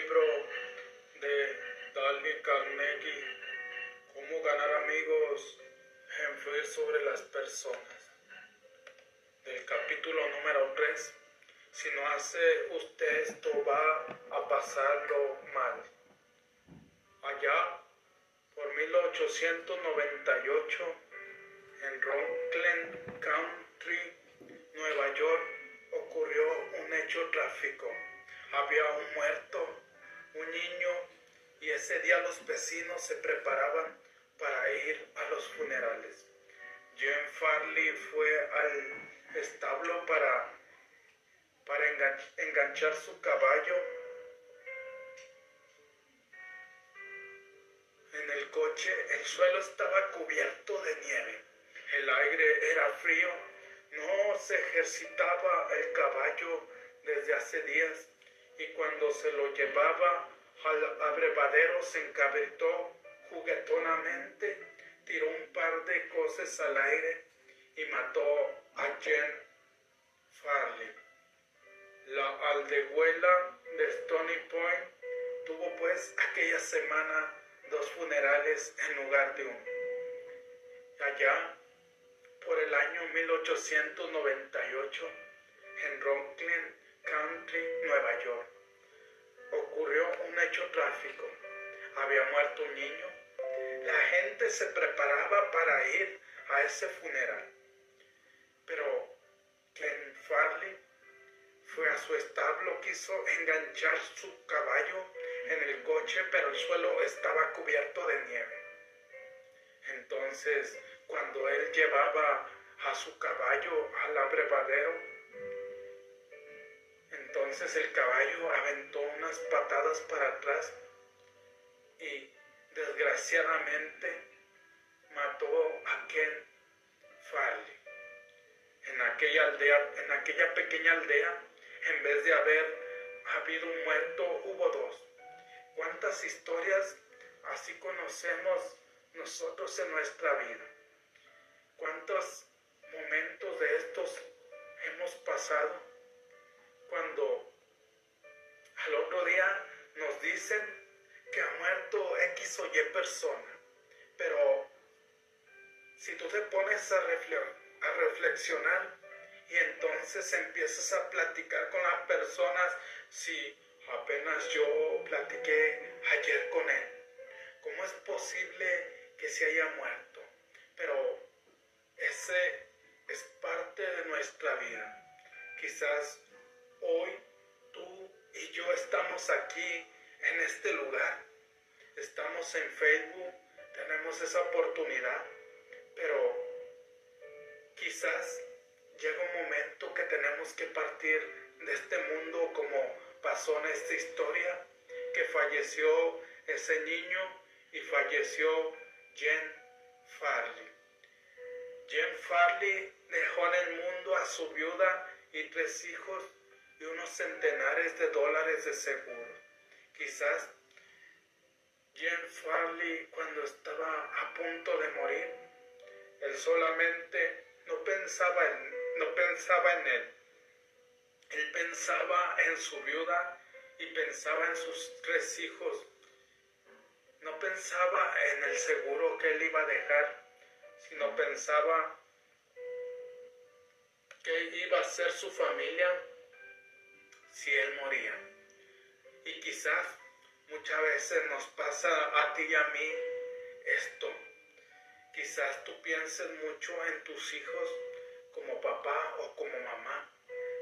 libro de Dale Carnegie, Cómo ganar amigos e influir sobre las personas. Del capítulo número 3. Si no hace usted esto va a pasarlo mal. Allá por 1898 en Rockland Country, Nueva York, ocurrió un hecho tráfico. Había un muerto, un niño, y ese día los vecinos se preparaban para ir a los funerales. Jim Farley fue al establo para, para enganchar su caballo en el coche. El suelo estaba cubierto de nieve. El aire era frío. No se ejercitaba el caballo desde hace días y cuando se lo llevaba al abrevadero se encabritó juguetonamente, tiró un par de cosas al aire y mató a Jen Farley. La aldehuela de Stony Point tuvo pues aquella semana dos funerales en lugar de uno. Allá, por el año 1898, en Rockland Country, Nueva York, ocurrió un hecho trágico. Había muerto un niño. La gente se preparaba para ir a ese funeral. Pero Ken Farley fue a su establo, quiso enganchar su caballo en el coche, pero el suelo estaba cubierto de nieve. Entonces, cuando él llevaba a su caballo al abrevadero, entonces el caballo aventó unas patadas para atrás y desgraciadamente mató a Ken Farley. En aquella aldea, en aquella pequeña aldea, en vez de haber habido un muerto, hubo dos. ¿Cuántas historias así conocemos nosotros en nuestra vida? ¿Cuántos momentos de estos hemos pasado cuando al otro día nos dicen que ha muerto X o Y persona? Pero si tú te pones a, reflexionar y entonces empiezas a platicar con las personas, si Apenas yo platiqué ayer con él. ¿Cómo es posible que se haya muerto? Pero ese es parte de nuestra vida. Quizás hoy tú y yo estamos aquí en este lugar. Estamos en Facebook, tenemos esa oportunidad, pero quizás llega un momento que tenemos que partir de este mundo como pasó en esta historia que falleció ese niño y falleció Jen Farley. Jen Farley dejó en el mundo a su viuda y tres hijos y unos centenares de dólares de seguro. Quizás Jen Farley cuando estaba a punto de morir, él solamente no pensaba en, no pensaba en él, él pensaba en su viuda y pensaba en sus tres hijos. No pensaba en el seguro que él iba a dejar, sino pensaba que iba a ser su familia si él moría. Y quizás muchas veces nos pasa a ti y a mí esto. Quizás tú pienses mucho en tus hijos como papá o como mamá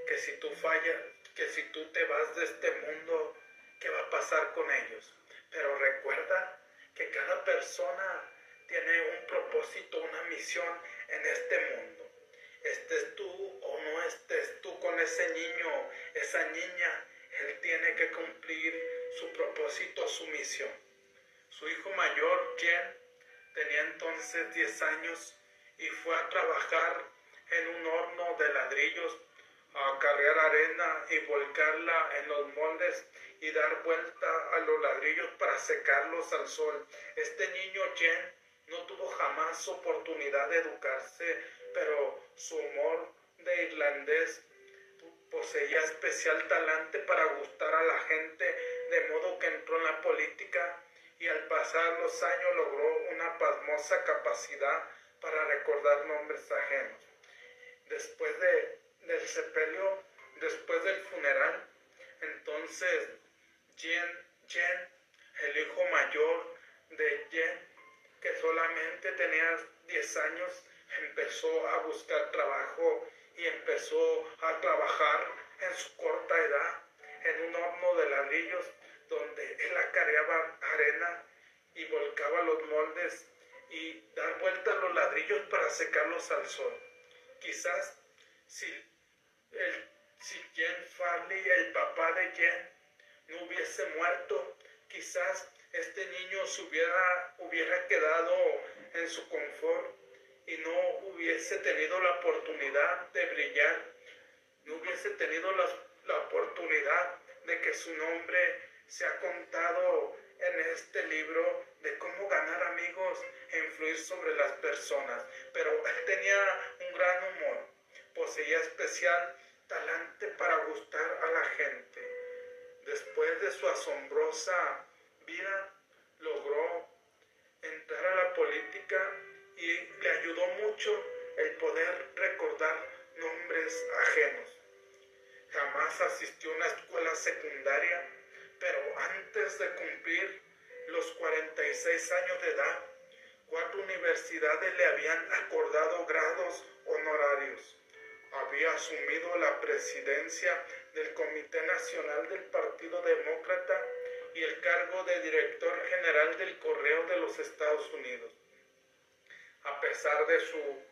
que si tú fallas, que si tú te vas de este mundo, ¿qué va a pasar con ellos? Pero recuerda que cada persona tiene un propósito, una misión en este mundo. Estés tú o no estés tú con ese niño, esa niña, él tiene que cumplir su propósito, su misión. Su hijo mayor, Jen, tenía entonces 10 años y fue a trabajar en un horno de ladrillos a cargar arena y volcarla en los moldes y dar vuelta a los ladrillos para secarlos al sol. Este niño Jen no tuvo jamás oportunidad de educarse, pero su humor de irlandés poseía especial talante para gustar a la gente de modo que entró en la política y al pasar los años logró una pasmosa capacidad para recordar nombres ajenos. Después de, del sepelio, después del funeral, entonces Jen, Jen, el hijo mayor de Jen, que solamente tenía 10 años, empezó a buscar trabajo y empezó a trabajar en su corta edad en un horno de ladrillos donde él acarreaba arena y volcaba los moldes y dar vueltas los ladrillos para secarlos al sol. Quizás si, el, si Jen Farley, el papá de Jen, no hubiese muerto, quizás este niño se hubiera, hubiera quedado en su confort y no hubiese tenido la oportunidad de brillar, no hubiese tenido la, la oportunidad de que su nombre se ha contado en este libro de cómo ganar amigos e influir sobre las personas. Pero él tenía un gran humor, poseía especial talante para gustar a la gente. Después de su asombrosa vida, logró entrar a la política y le ayudó mucho el poder recordar nombres ajenos. Jamás asistió a una escuela secundaria, pero antes de cumplir los 46 años de edad, cuatro universidades le habían acordado grados honorarios. Había asumido la presidencia del Comité Nacional del Partido Demócrata y el cargo de director general del Correo de los Estados Unidos. A pesar de su,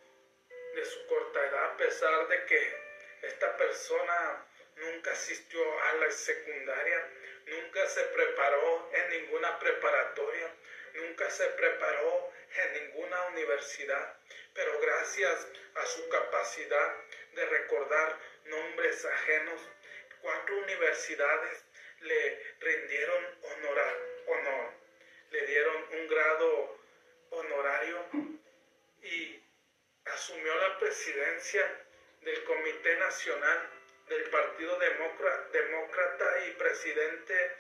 de su corta edad, a pesar de que esta persona nunca asistió a la secundaria, nunca se preparó en ninguna preparatoria, nunca se preparó en ninguna universidad, pero gracias a su capacidad de recordar nombres ajenos, cuatro universidades le rindieron honor, le dieron un grado honorario y asumió la presidencia del Comité Nacional del Partido Demócrata y presidente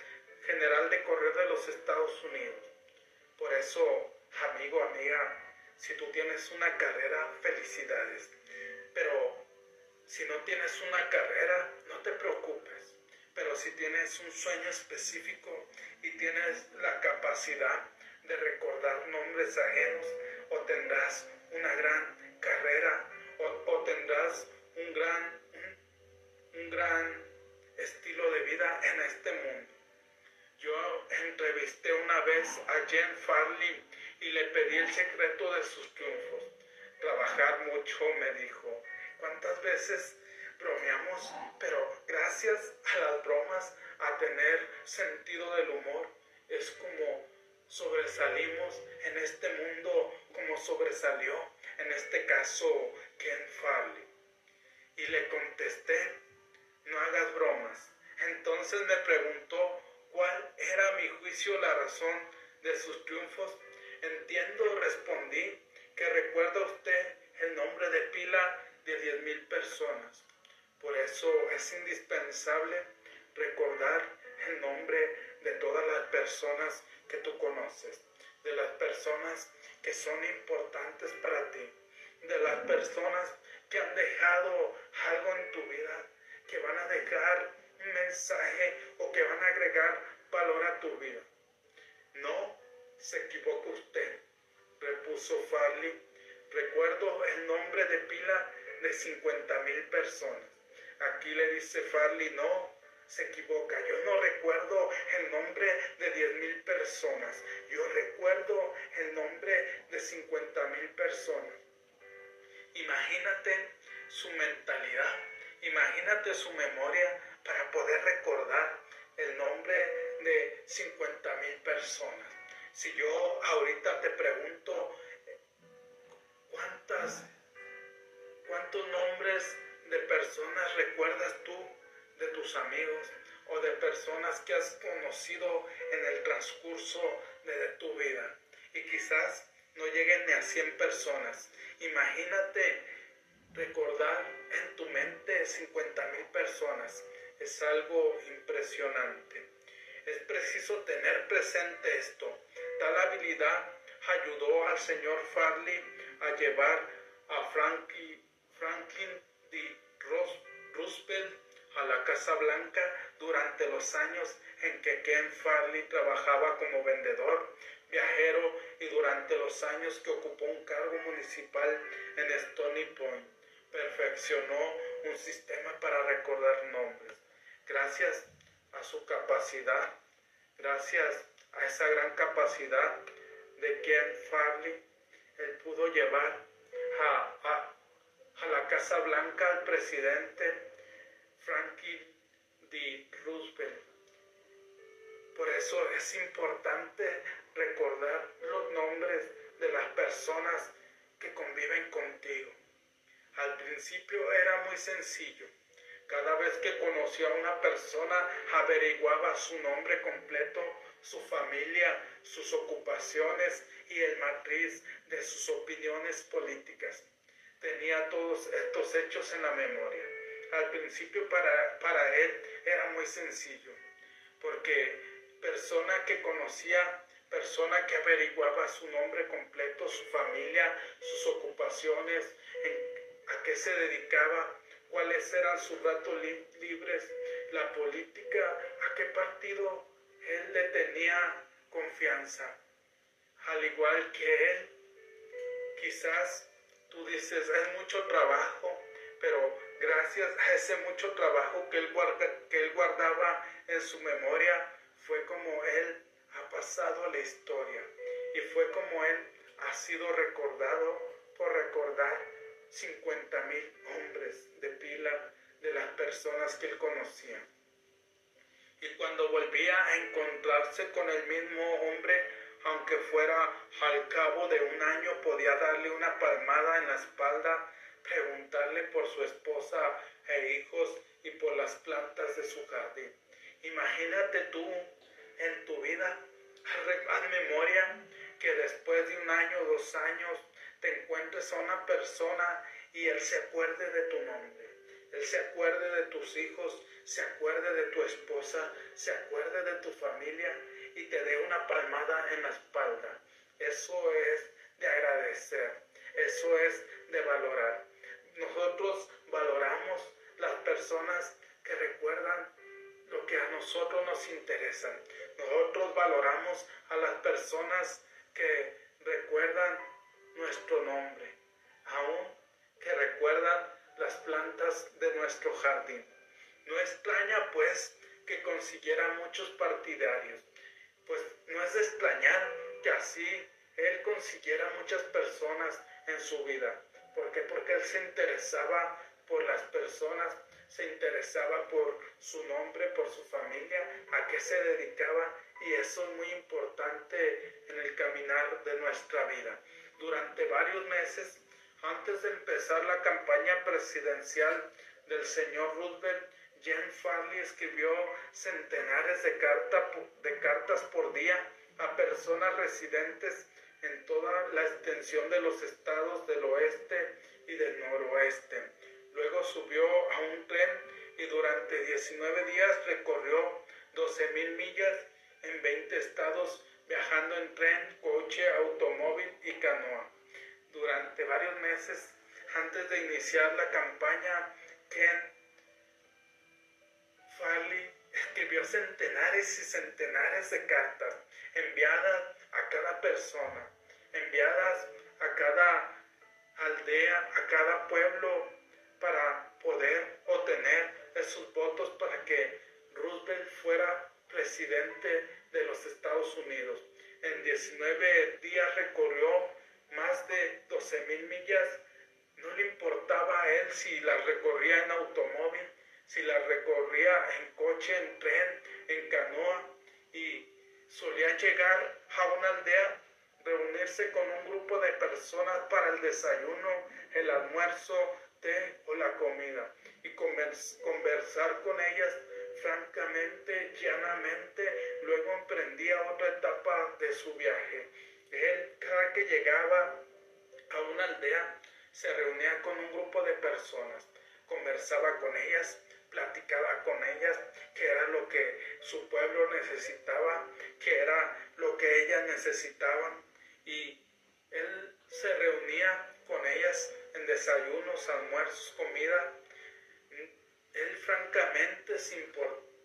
general de Correo de los Estados Unidos. Por eso, amigo, amiga, si tú tienes una carrera, felicidades. Pero si no tienes una carrera, no te preocupes. Pero si tienes un sueño específico y tienes la capacidad de recordar nombres ajenos, o tendrás una gran carrera, o, tendrás un gran un gran estilo de vida en este mundo. Yo entrevisté una vez a Jen Farley y le pedí el secreto de sus triunfos. Trabajar mucho, me dijo. ¿Cuántas veces bromeamos? Pero gracias a las bromas, a tener sentido del humor, es como sobresalimos en este mundo, como sobresalió en este caso Ken Farley. Y le contesté no hagas bromas. Entonces me preguntó cuál era a mi juicio la razón de sus triunfos. Entiendo, respondí, que recuerda usted el nombre de pila de diez mil personas. Por eso es indispensable recordar el nombre de todas las personas que tú conoces, de las personas que son importantes para ti, de las personas que han dejado algo en tu vida, que van a dejar un mensaje o que van a agregar valor a tu vida. No se equivoca usted, repuso Farley. Recuerdo el nombre de pila de 50 mil personas. Aquí le dice Farley, no, se equivoca. Yo no recuerdo el nombre de 10 mil personas. Yo recuerdo el nombre de 50 mil personas. Imagínate su mentalidad Imagínate su memoria para poder recordar el nombre de 50 mil personas. Si yo ahorita te pregunto, ¿cuántas, ¿cuántos nombres de personas recuerdas tú de tus amigos o de personas que has conocido en el transcurso de tu vida? Y quizás no lleguen ni a 100 personas. Imagínate recordar en tu mente 50 mil personas es algo impresionante. Es preciso tener presente esto. Tal habilidad ayudó al señor Farley a llevar a Franklin D. Roosevelt a la Casa Blanca durante los años en que Ken Farley trabajaba como vendedor, viajero y durante los años que ocupó un cargo municipal en Stony Point. Perfeccionó un sistema para recordar nombres. Gracias a su capacidad, gracias a esa gran capacidad de Ken Farley, él pudo llevar a, a la Casa Blanca al presidente Franklin D. Roosevelt. Por eso es importante recordar los nombres de las personas que conviven contigo. Al principio era muy sencillo. Cada vez que conocía a una persona averiguaba su nombre completo, su familia, sus ocupaciones y el matriz de sus opiniones políticas. Tenía todos estos hechos en la memoria. Al principio para, para él era muy sencillo, porque persona que conocía, persona que averiguaba su nombre completo, su familia, sus ocupaciones, a qué se dedicaba, cuáles eran sus ratos libres, la política, a qué partido él le tenía confianza. Al igual que él, quizás tú dices, es mucho trabajo, pero gracias a ese mucho trabajo que él, que él guardaba en su memoria, fue como él ha pasado a la historia y fue como él ha sido recordado por recordar 50 mil hombres de pila de las personas que él conocía. Y cuando volvía a encontrarse con el mismo hombre, aunque fuera al cabo de un año, podía darle una palmada en la espalda, preguntarle por su esposa e hijos y por las plantas de su jardín. Imagínate tú en tu vida, haz memoria que después de un año, dos años, te encuentres a una persona y él se acuerde de tu nombre. Él se acuerde de tus hijos, se acuerde de tu esposa, se acuerde de tu familia y te dé una palmada en la espalda. Eso es de agradecer, eso es de valorar. Nosotros valoramos las personas que recuerdan lo que a nosotros nos interesa. Nosotros valoramos a las personas que recuerdan nuestro nombre, aún que recuerdan las plantas de nuestro jardín. No extraña pues que consiguiera muchos partidarios, pues no es de extrañar que así él consiguiera muchas personas en su vida. ¿Por qué? Porque él se interesaba por las personas, se interesaba por su nombre, por su familia, a qué se dedicaba y eso es muy importante en el caminar de nuestra vida. Durante varios meses, antes de empezar la campaña presidencial del señor Roosevelt, Jen Farley escribió centenares de, de cartas por día a personas residentes en toda la extensión de los estados del oeste y del noroeste. Luego subió a un tren y durante 19 días recorrió 12 mil millas en 20 estados viajando en tren, coche, automóvil y canoa. Durante varios meses antes de iniciar la campaña, Ken Farley escribió centenares y centenares de cartas enviadas a cada persona, enviadas a cada aldea, a cada pueblo, para poder obtener esos votos para que Roosevelt fuera presidente de los Estados Unidos. En 19 días recorrió más de 12 mil millas. No le importaba a él si las recorría en automóvil, si las recorría en coche, en tren, en canoa. Y solía llegar a una aldea, reunirse con un grupo de personas para el desayuno, el almuerzo, té o la comida. Y conversar con ellas francamente, llanamente, luego emprendía otra etapa de su viaje. Él, cada que llegaba a una aldea, se reunía con un grupo de personas, conversaba con ellas, platicaba con ellas, que era lo que su pueblo necesitaba, que era lo que ellas necesitaban. Y él se reunía con ellas en desayunos, almuerzos, comida. Él francamente se,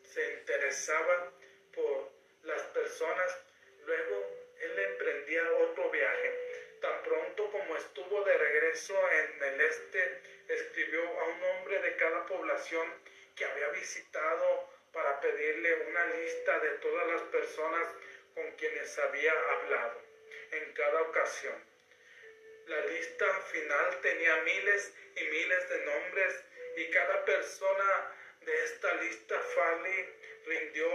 se interesaba por las personas. Luego él emprendía otro viaje. Tan pronto como estuvo de regreso en el este, escribió a un hombre de cada población que había visitado para pedirle una lista de todas las personas con quienes había hablado en cada ocasión. La lista final tenía miles y miles de nombres y cada persona de esta lista Farley rindió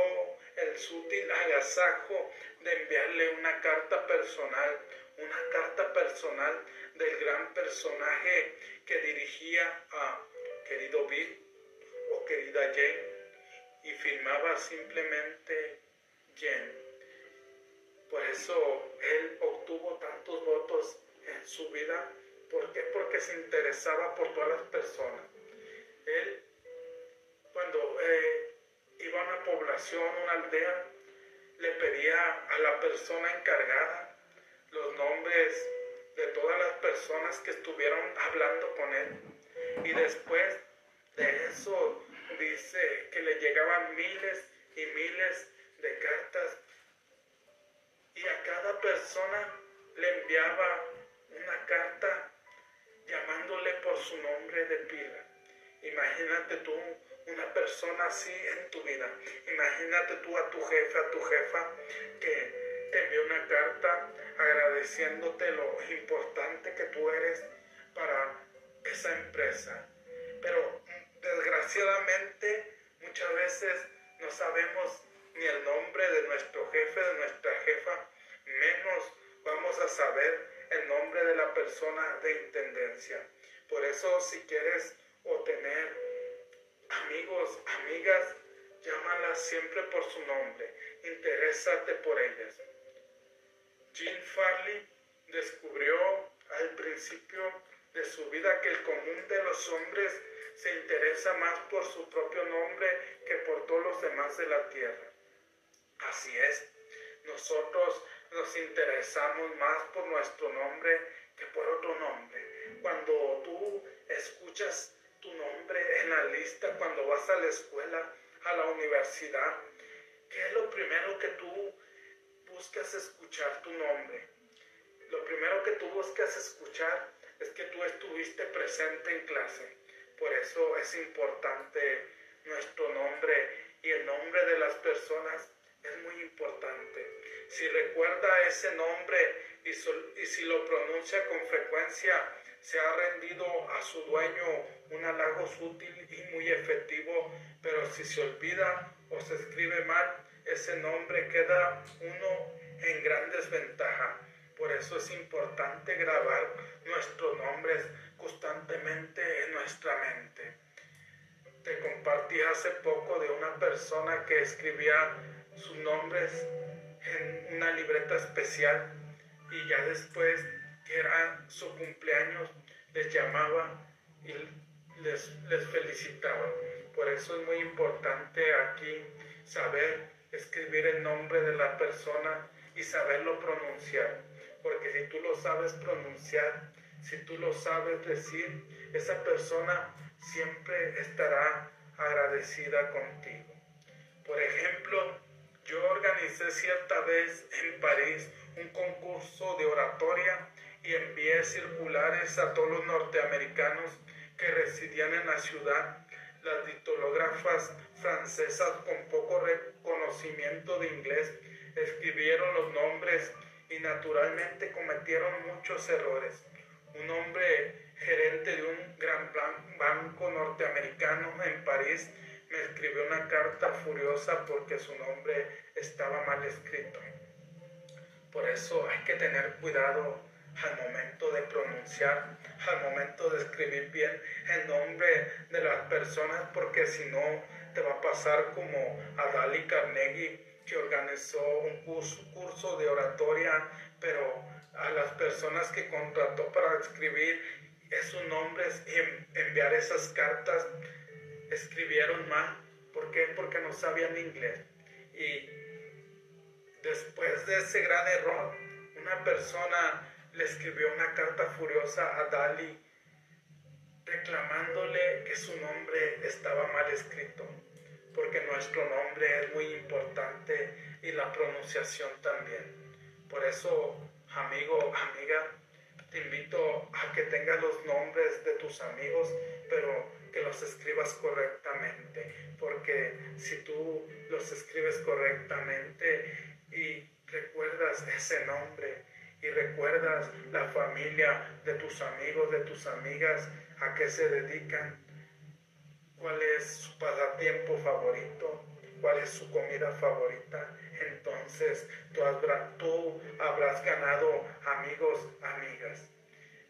el sutil agasajo de enviarle una carta personal, una carta personal del gran personaje que dirigía a querido Bill querida Jane y firmaba simplemente Jen. Por eso él obtuvo tantos votos en su vida. ¿Por qué? Porque se interesaba por todas las personas. Él, cuando eh, iba a una población, una aldea, le pedía a la persona encargada los nombres de todas las personas que estuvieron hablando con él. Y después de eso dice que le llegaban miles y miles de cartas y a cada persona le enviaba una carta llamándole por su nombre de pila. Imagínate tú una persona así en tu vida. Imagínate tú a tu jefe, a tu jefa que te envió una carta agradeciéndote lo importante que tú eres para esa empresa. Pero desgraciadamente muchas veces no sabemos ni el nombre de nuestro jefe, de nuestra jefa, menos vamos a saber el nombre de la persona de intendencia. Por eso si quieres obtener amigos, amigas, llámalas siempre por su nombre, interésate por ellas. Jean Farley descubrió al principio de su vida que el común de los hombres se interesa más por su propio nombre que por todos los demás de la tierra. Así es, nosotros nos interesamos más por nuestro nombre que por otro nombre. Cuando tú escuchas tu nombre en la lista, cuando vas a la escuela, a la universidad, ¿qué es lo primero que tú buscas escuchar tu nombre? Lo primero que tú buscas escuchar es que tú estuviste presente en clase por eso es importante nuestro nombre y el nombre de las personas es muy importante. Si recuerda ese nombre y, si lo pronuncia con frecuencia, se ha rendido a su dueño un halago útil y muy efectivo, pero si se olvida o se escribe mal, ese nombre queda uno en gran desventaja. Por eso es importante grabar nuestros nombres constantemente en nuestra mente. Te compartí hace poco de una persona que escribía sus nombres en una libreta especial y ya después que era su cumpleaños les llamaba y les, les felicitaba. Por eso es muy importante aquí saber escribir el nombre de la persona y saberlo pronunciar. Porque si tú lo sabes pronunciar, si tú lo sabes decir, esa persona siempre estará agradecida contigo. Por ejemplo, yo organicé cierta vez en París un concurso de oratoria y envié circulares a todos los norteamericanos que residían en la ciudad. Las ditológrafas francesas con poco reconocimiento de inglés escribieron los nombres y naturalmente cometieron muchos errores un hombre gerente de un gran banco norteamericano en París me escribió una carta furiosa porque su nombre estaba mal escrito. Por eso hay que tener cuidado al momento de pronunciar, al momento de escribir bien el nombre de las personas, porque si no te va a pasar como a Dali Carnegie, que organizó un curso, de oratoria, pero a las personas que contrató para escribir esos nombres y enviar esas cartas, escribieron mal. ¿Por qué? Porque no sabían inglés. Y después de ese gran error, una persona le escribió una carta furiosa a Dali reclamándole que su nombre estaba mal escrito, porque nuestro nombre es muy importante y la pronunciación también. Por eso, amigo, amiga, te invito a que tengas los nombres de tus amigos, pero que los escribas correctamente, porque si tú los escribes correctamente y recuerdas ese nombre y recuerdas la familia de tus amigos, de tus amigas, a qué se dedican, cuál es su pasatiempo favorito, cuál es su comida favorita, entonces tú, habrás ganado amigos, amigas.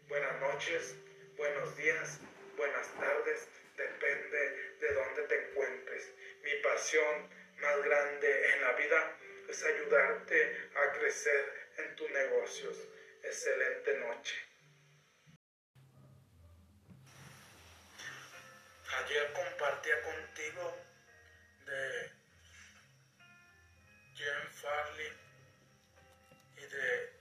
Buenas noches, buenos días, buenas tardes, depende de dónde te encuentres. Mi pasión más grande en la vida es ayudarte a crecer en tus negocios. Excelente noche. Ayer compartía contigo de Jen Farley y de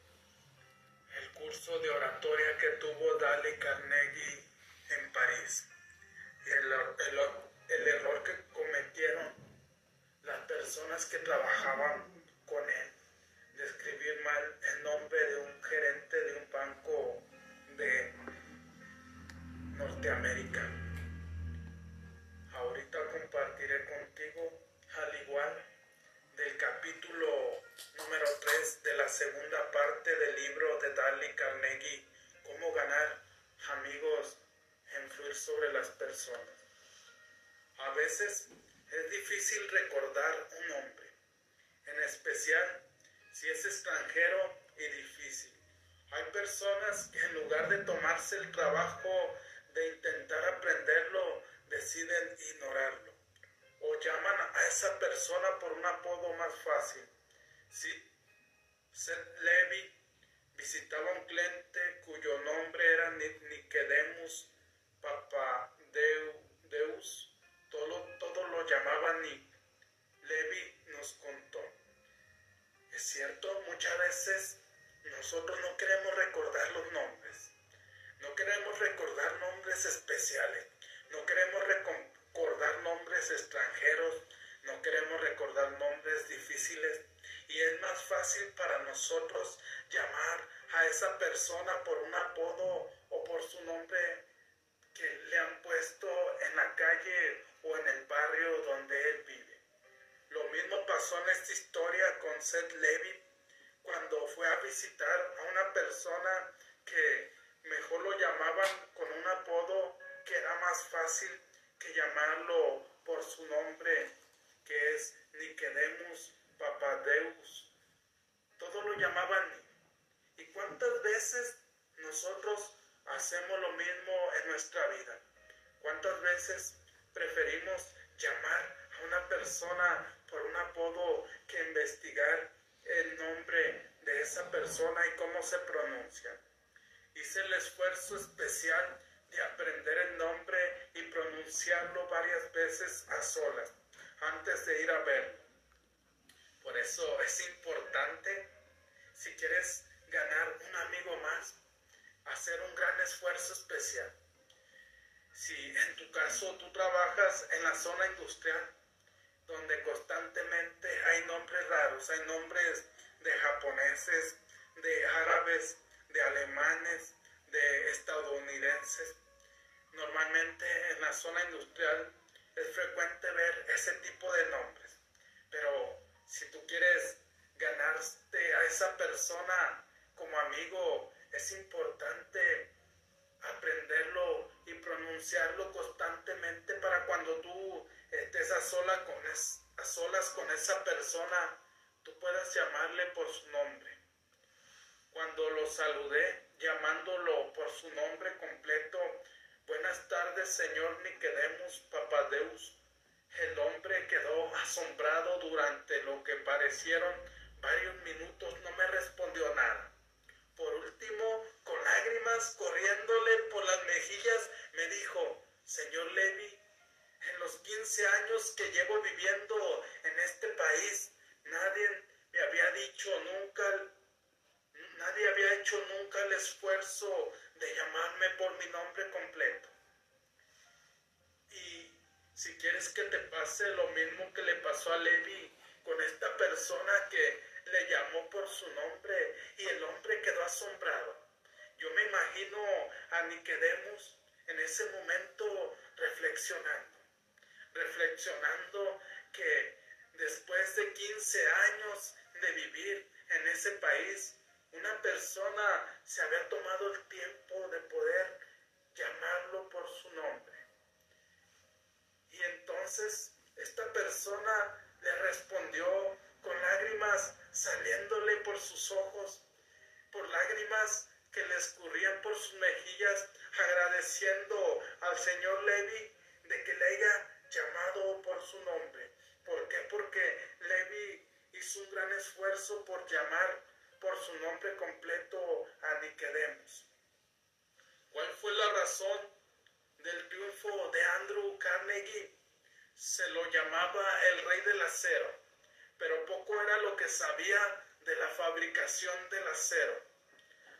el curso de oratoria que tuvo Dale Carnegie en París. El, el error que cometieron las personas que trabajaban con él de escribir mal el nombre de un gerente de un banco de Norteamérica. Ahorita compartiré contigo al igual del capítulo número 3 de la segunda parte del libro de Dale Carnegie, Cómo ganar amigos e influir sobre las personas. A veces es difícil recordar un nombre, en especial si es extranjero y difícil. Hay personas que en lugar de tomarse el trabajo de intentar aprenderlo, deciden ignorarlo o llaman a esa persona por un apodo más fácil. Si Seth Levy visitaba a un cliente cuyo nombre era Nicodemus Papadeus, todo, todo lo llamaban Nick. Levi nos contó. Es cierto, muchas veces nosotros no queremos recordar los nombres. No queremos recordar nombres especiales. No queremos recordar nombres extranjeros, no queremos recordar nombres difíciles y es más fácil para nosotros llamar a esa persona por un apodo o por su nombre que le han puesto en la calle o en el barrio donde él vive. Lo mismo pasó en esta historia con Seth Levy cuando fue a visitar a una persona que mejor lo llamaban con un apodo que era más fácil que llamarlo por su nombre, que es Nicodemus Papadeus. Todos lo llamaban ¿Y cuántas veces nosotros hacemos lo mismo en nuestra vida? ¿Cuántas veces preferimos llamar a una persona por un apodo que investigar el nombre de esa persona y cómo se pronuncia? Hice el esfuerzo especial de aprender el nombre y pronunciarlo varias veces a solas antes de ir a verlo. Por eso es importante, si quieres ganar un amigo más, hacer un gran esfuerzo especial. Si en tu caso tú trabajas en la zona industrial, donde constantemente hay nombres raros, hay nombres de japoneses, de árabes, de alemanes, de estadounidenses. Normalmente en la zona industrial es frecuente ver ese tipo de nombres, pero si tú quieres ganarte a esa persona como amigo, es importante aprenderlo y pronunciarlo constantemente para cuando tú estés a, solas con esa persona, tú puedas llamarle por su nombre. Cuando lo saludé, llamándolo por su nombre completo. Buenas tardes, señor Nicodemus Papadeus. El hombre quedó asombrado durante lo que parecieron varios minutos, no me respondió nada. Por último, con lágrimas corriéndole por las mejillas, me dijo, señor Levi, en los 15 años que llevo viviendo en este país, nadie me había dicho nunca, nadie había hecho nunca el esfuerzo de llamarme por mi nombre completo. Y si quieres que te pase lo mismo que le pasó a Levi con esta persona que le llamó por su nombre y el hombre quedó asombrado. Yo me imagino a Niquedemus en ese momento reflexionando, reflexionando que después de 15 años de vivir en ese país, una persona se había tomado el tiempo de poder llamarlo por su nombre. Y entonces esta persona le respondió con lágrimas saliéndole por sus ojos, por lágrimas que le escurrían por sus mejillas, agradeciendo al señor Levi de que le haya llamado por su nombre. ¿Por qué? Porque Levi hizo un gran esfuerzo por llamar por su nombre completo a Niquedemus. ¿Cuál fue la razón del triunfo de Andrew Carnegie? Se lo llamaba el rey del acero, pero poco era lo que sabía de la fabricación del acero.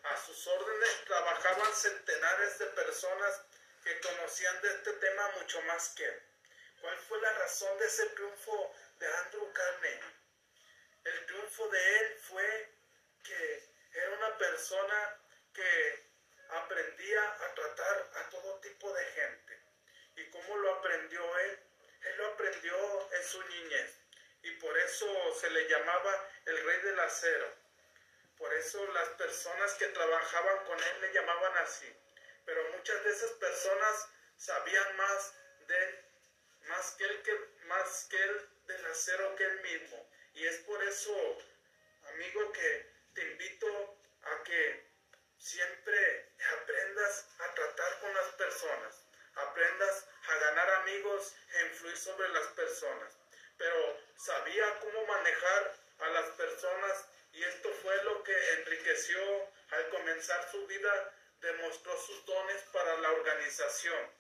A sus órdenes trabajaban centenares de personas que conocían de este tema mucho más que él. ¿Cuál fue la razón de ese triunfo de Andrew Carnegie? El triunfo de él fue que era una persona que aprendía a tratar a todo tipo de gente. ¿Y cómo lo aprendió él? Él lo aprendió en su niñez. Y por eso se le llamaba el rey del acero. Por eso las personas que trabajaban con él le llamaban así. Pero muchas de esas personas sabían más de más que él, que, más que él del acero que él mismo. Y es por eso, amigo, que te invito a que siempre aprendas a tratar con las personas, aprendas a ganar amigos e influir sobre las personas. Pero sabía cómo manejar a las personas y esto fue lo que enriqueció al comenzar su vida, demostró sus dones para la organización.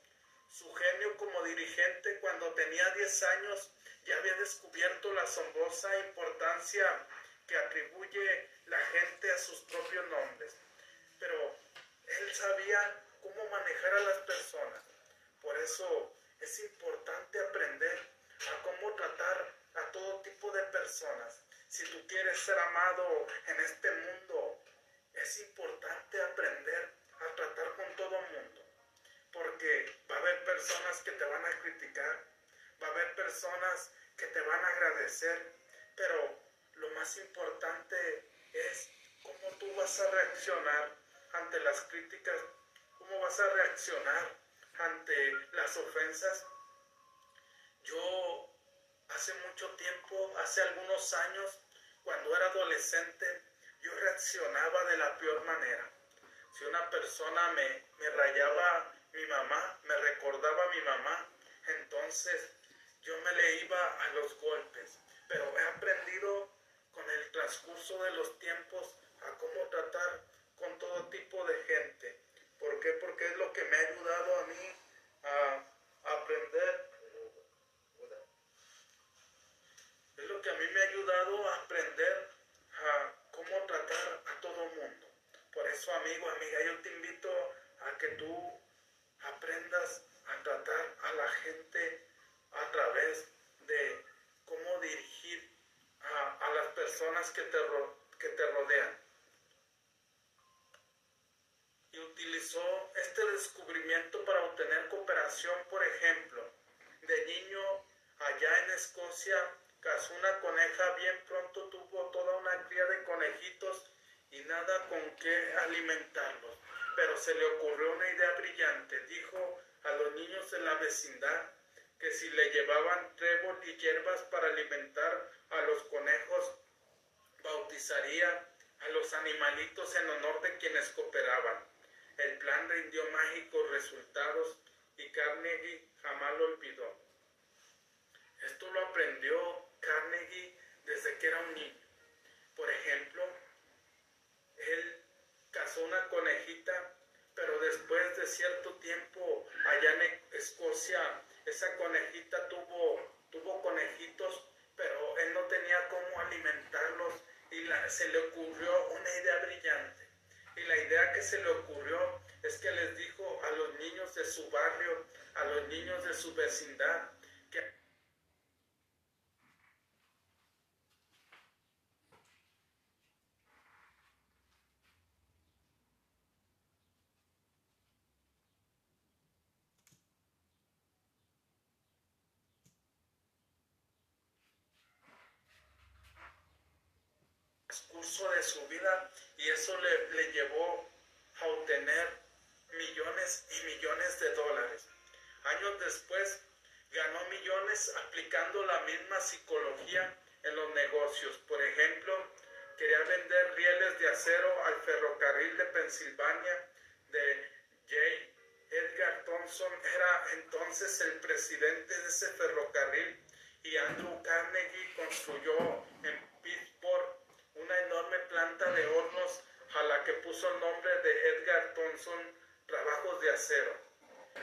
Su genio como dirigente cuando tenía 10 años ya había descubierto la asombrosa importancia que atribuye la gente a sus propios nombres. Pero él sabía cómo manejar a las personas. Por eso es importante aprender a cómo tratar a todo tipo de personas. Si tú quieres ser amado en este mundo, es importante aprender a tratar con todo mundo. Porque va a haber personas que te van a criticar, va a haber personas que te van a agradecer, pero lo más importante es cómo tú vas a reaccionar ante las críticas, cómo vas a reaccionar ante las ofensas. Yo hace mucho tiempo, hace algunos años, cuando era adolescente, yo reaccionaba de la peor manera. Si una persona me, me rayaba mi mamá, me recordaba a mi mamá, entonces yo me le iba a los golpes. Pero he aprendido con el transcurso de los tiempos a cómo tratar con todo tipo de gente. ¿Por qué? Porque es lo que me ha ayudado a mí a aprender. Es lo que a mí me ha ayudado a aprender a cómo tratar a todo mundo. Por eso, amigo, amiga, yo te invito a que tú aprendas a tratar a la gente a través de cómo dirigir a, las personas que te, que te rodean. Y utilizó este descubrimiento para obtener cooperación, por ejemplo, de niño allá en Escocia, cazó una coneja, bien pronto tuvo toda una cría de conejitos y nada con qué alimentarlos. Pero se le ocurrió una idea brillante. Dijo a los niños de la vecindad que si le llevaban trébol y hierbas para alimentar a los conejos, bautizaría a los animalitos en honor de quienes cooperaban. El plan rindió mágicos resultados y Carnegie jamás lo olvidó. Esto lo aprendió Carnegie desde que era un niño. Por ejemplo, él cazó una conejita, pero después de cierto tiempo allá en Escocia esa conejita tuvo, tuvo conejitos, pero él no tenía cómo alimentarlos y se le ocurrió una idea brillante. Y la idea que se le ocurrió es que les dijo a los niños de su barrio, a los niños de su vecindad, curso de su vida y eso le, le llevó a obtener millones y millones de dólares. Años después ganó millones aplicando la misma psicología en los negocios. Por ejemplo, quería vender rieles de acero al ferrocarril de Pensilvania de J. Edgar Thompson era entonces el presidente de ese ferrocarril y Andrew Carnegie construyó en planta de hornos a la que puso el nombre de Edgar Thompson Trabajos de Acero.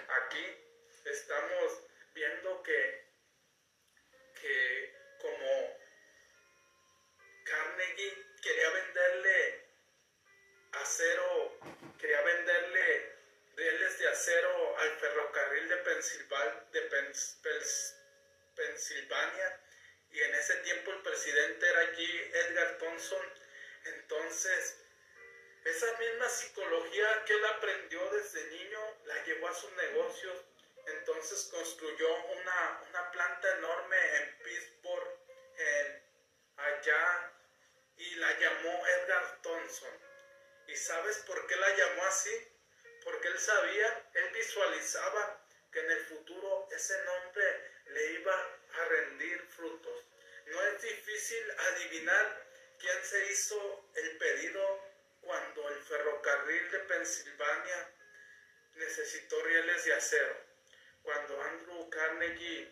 Aquí estamos viendo que, que como Carnegie quería venderle acero, quería venderle rieles de acero al ferrocarril de, de Pensilvania y en ese tiempo el presidente era allí Edgar Thompson. Entonces, esa misma psicología que él aprendió desde niño la llevó a sus negocios. Entonces construyó una, una planta enorme en Pittsburgh, allá, y la llamó Edgar Thompson. ¿Y sabes por qué la llamó así? Porque él sabía, él visualizaba que en el futuro ese nombre le iba a rendir frutos. No es difícil adivinar quién se hizo el pedido cuando el ferrocarril de Pensilvania necesitó rieles de acero. Cuando Andrew Carnegie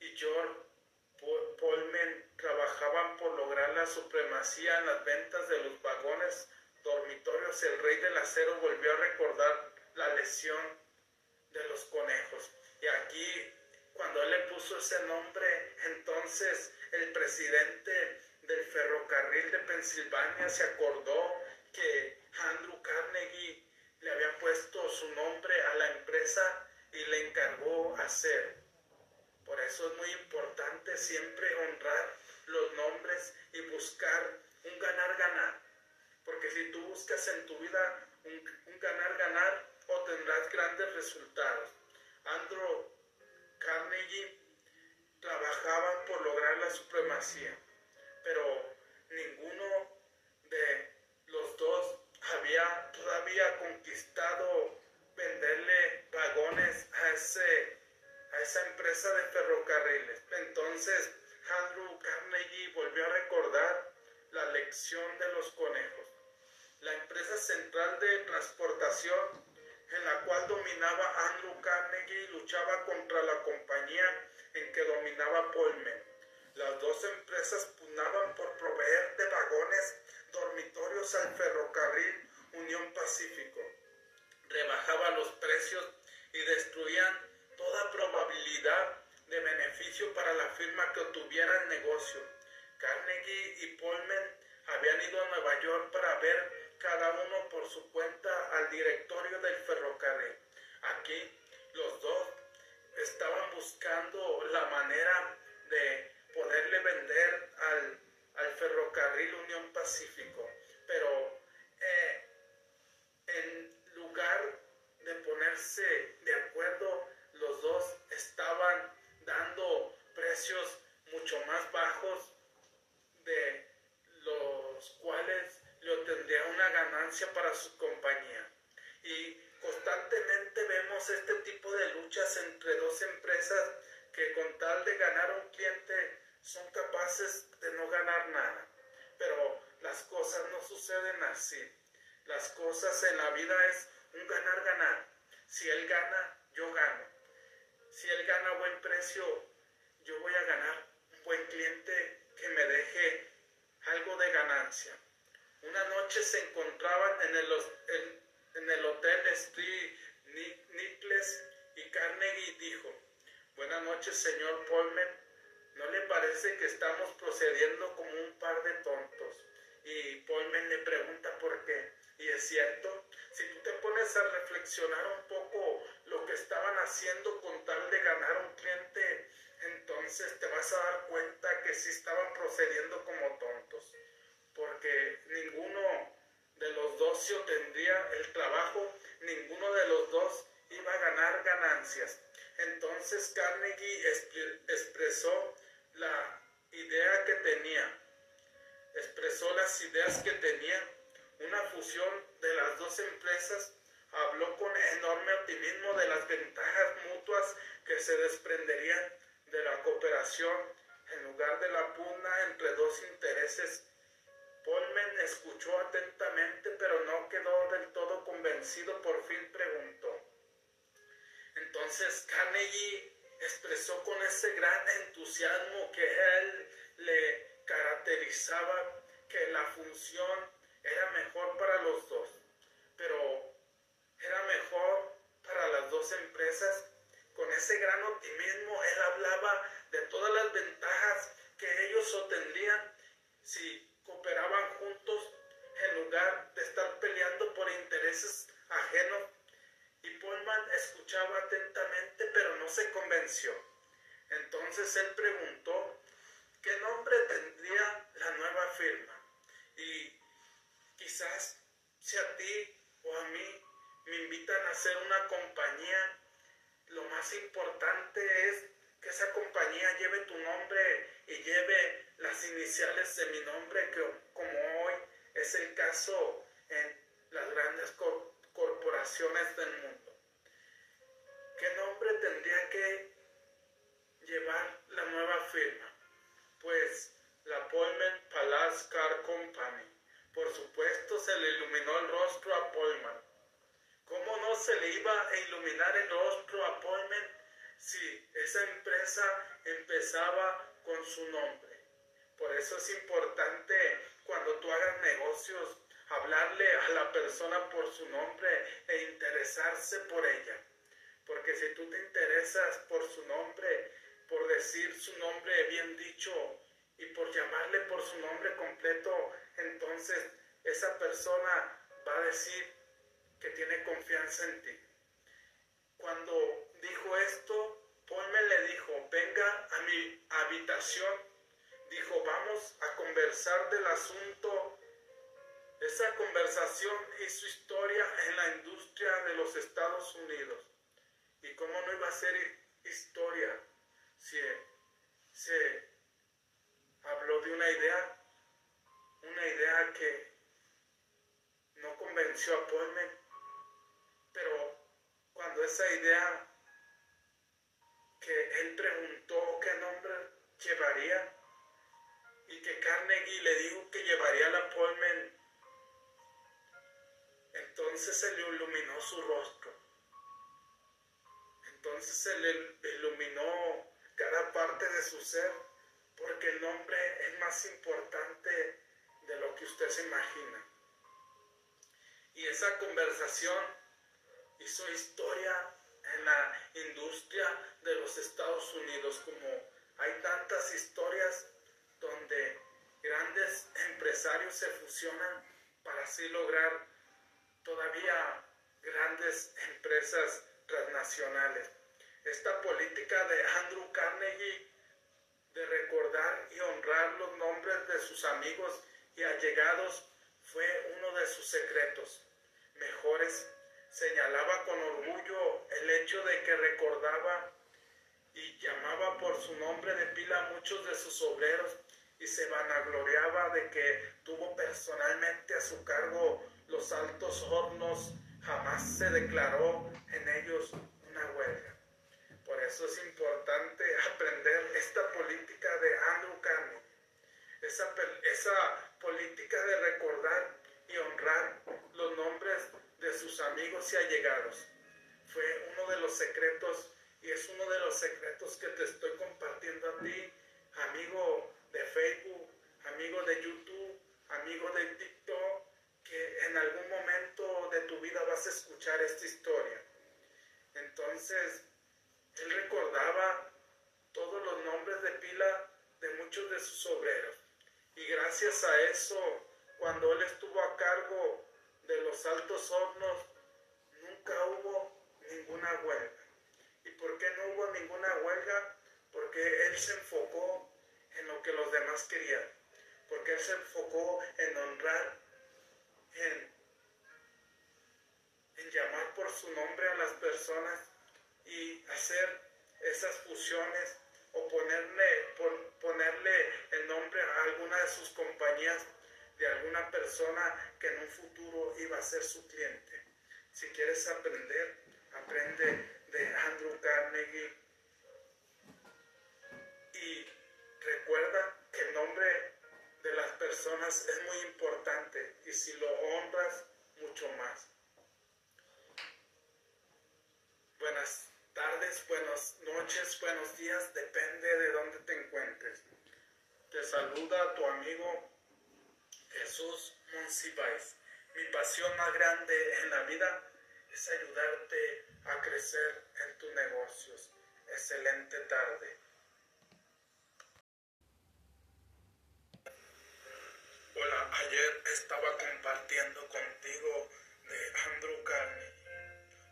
y George Pullman trabajaban por lograr la supremacía en las ventas de los vagones dormitorios, el rey del acero volvió a recordar la lesión de los conejos. Y aquí, cuando él le puso ese nombre, entonces el presidente del ferrocarril de Pensilvania se acordó que Andrew Carnegie le había puesto su nombre a la empresa y le encargó hacer. Por eso es muy importante siempre honrar los nombres y buscar un ganar-ganar. Porque si tú buscas en tu vida un ganar-ganar, obtendrás grandes resultados. Andrew Carnegie trabajaban por lograr la supremacía, pero ninguno de los dos había todavía conquistado venderle vagones a, ese, a esa empresa de ferrocarriles. Entonces Andrew Carnegie volvió a recordar la lección de los conejos. La empresa central de transportación en la cual dominaba Andrew Carnegie luchaba contra la compañía en que dominaba Pullman. Las dos empresas pugnaban por proveer de vagones dormitorios al ferrocarril Unión Pacífico. Rebajaban los precios y destruían toda probabilidad de beneficio para la firma que obtuviera el negocio. Carnegie y Pullman habían ido a Nueva York para ver cada uno por su cuenta al directorio del ferrocarril. Aquí los dos estaban buscando la manera de poderle vender al, ferrocarril Unión Pacífico, pero eh, en lugar de ponerse de acuerdo, los dos estaban dando precios mucho más bajos de los cuales le obtendría una ganancia para su compañía. Y constantemente vemos este tipo de luchas entre dos empresas que con tal de ganar un cliente son capaces de no ganar nada. Pero las cosas no suceden así. Las cosas en la vida es un ganar-ganar. Si él gana, yo gano. Si él gana buen precio, yo voy a ganar un buen cliente que me deje algo de ganancia. Una noche se encontraban en el, en, el hotel Street Nicholas y Carnegie dijo, Buenas noches, señor Pullman. ¿No le parece que estamos procediendo como un par de tontos? Y Paulman le pregunta por qué. Y es cierto, si tú te pones a reflexionar un poco lo que estaban haciendo con tal de ganar un cliente, entonces te vas a dar cuenta que sí estaban procediendo como tontos. Porque ninguno de los dos se obtendría el trabajo, ninguno de los dos iba a ganar ganancias. Entonces Carnegie expresó la idea que tenía, expresó las ideas que tenía, una fusión de las dos empresas, habló con enorme optimismo de las ventajas mutuas que se desprenderían de la cooperación en lugar de la pugna entre dos intereses. Polmen escuchó atentamente, pero no quedó del todo convencido. Por fin preguntó. Entonces Carnegie expresó con ese gran entusiasmo que él le caracterizaba que la función era mejor para los dos, pero 12 empresas, con ese gran optimismo, él hablaba de todas las ventajas que ellos obtendrían si cooperaban juntos en lugar de estar peleando por intereses ajenos. Y Pullman escuchaba atentamente, pero no se convenció. Entonces él preguntó qué nombre tendría la nueva firma. Y quizás si a ti o a mí me invitan a hacer una compañía, lo más importante es que esa compañía lleve tu nombre y lleve las iniciales de mi nombre, que como hoy es el caso en las grandes corporaciones del mundo. ¿Qué nombre tendría que llevar la nueva firma? Pues la Pullman Palace Car Company. Por supuesto se le iluminó el rostro a Pullman. ¿Cómo no se le iba a iluminar el rostro a Pullman si esa empresa empezaba con su nombre? Por eso es importante cuando tú hagas negocios hablarle a la persona por su nombre e interesarse por ella. Porque si tú te interesas por su nombre, por decir su nombre bien dicho y por llamarle por su nombre completo, entonces esa persona va a decir que tiene confianza en ti. Cuando dijo esto, Paul le dijo, venga a mi habitación. Dijo, vamos a conversar del asunto esa conversación hizo historia en la industria de los Estados Unidos. ¿Y cómo no iba a ser historia si se habló de una idea, una idea que no convenció a Pullman, pero cuando esa idea que él preguntó qué nombre llevaría y que Carnegie le dijo que llevaría la Pullman entonces se le iluminó su rostro. Entonces se le iluminó cada parte de su ser, porque el nombre es más importante de lo que usted se imagina. Y esa conversación hizo historia en la industria de los Estados Unidos, como hay tantas historias donde grandes empresarios se fusionan para así lograr todavía grandes empresas transnacionales. Esta política de Andrew Carnegie de recordar y honrar los nombres de sus amigos y allegados fue uno de sus secretos mejores. Señalaba con orgullo el hecho de que recordaba y llamaba por su nombre de pila a muchos de sus obreros y se vanagloriaba de que tuvo personalmente a su cargo los altos hornos, jamás se declaró en ellos una huelga. Por eso es importante aprender esta política de Andrew Carnegie, esa, esa política de recordar y honrar los nombres de sus amigos y allegados. Fue uno de los secretos y es uno de los secretos que te estoy compartiendo a ti, amigo de Facebook, amigo de YouTube, amigo de TikTok, que en algún momento de tu vida vas a escuchar esta historia. Entonces, él recordaba todos los nombres de pila de muchos de sus obreros. Y gracias a eso, cuando él estuvo a cargo de los altos hornos, nunca hubo ninguna huelga. ¿Y por qué no hubo ninguna huelga? Porque él se enfocó en lo que los demás querían. Porque él se enfocó en honrar, en, en llamar por su nombre a las personas y hacer esas fusiones o ponerle, ponerle el nombre a alguna de sus compañías de alguna persona que en un futuro iba a ser su cliente. Si quieres aprender, aprende de Andrew Carnegie y recuerda que el nombre de las personas es muy importante y si lo honras, mucho más. Buenas tardes, buenas noches, buenos días, depende de dónde te encuentres. Te saluda tu amigo Jesús Monsiváis. Mi pasión más grande en la vida es ayudarte a crecer en tus negocios. Excelente tarde. Hola, ayer estaba compartiendo contigo de Andrew Carnegie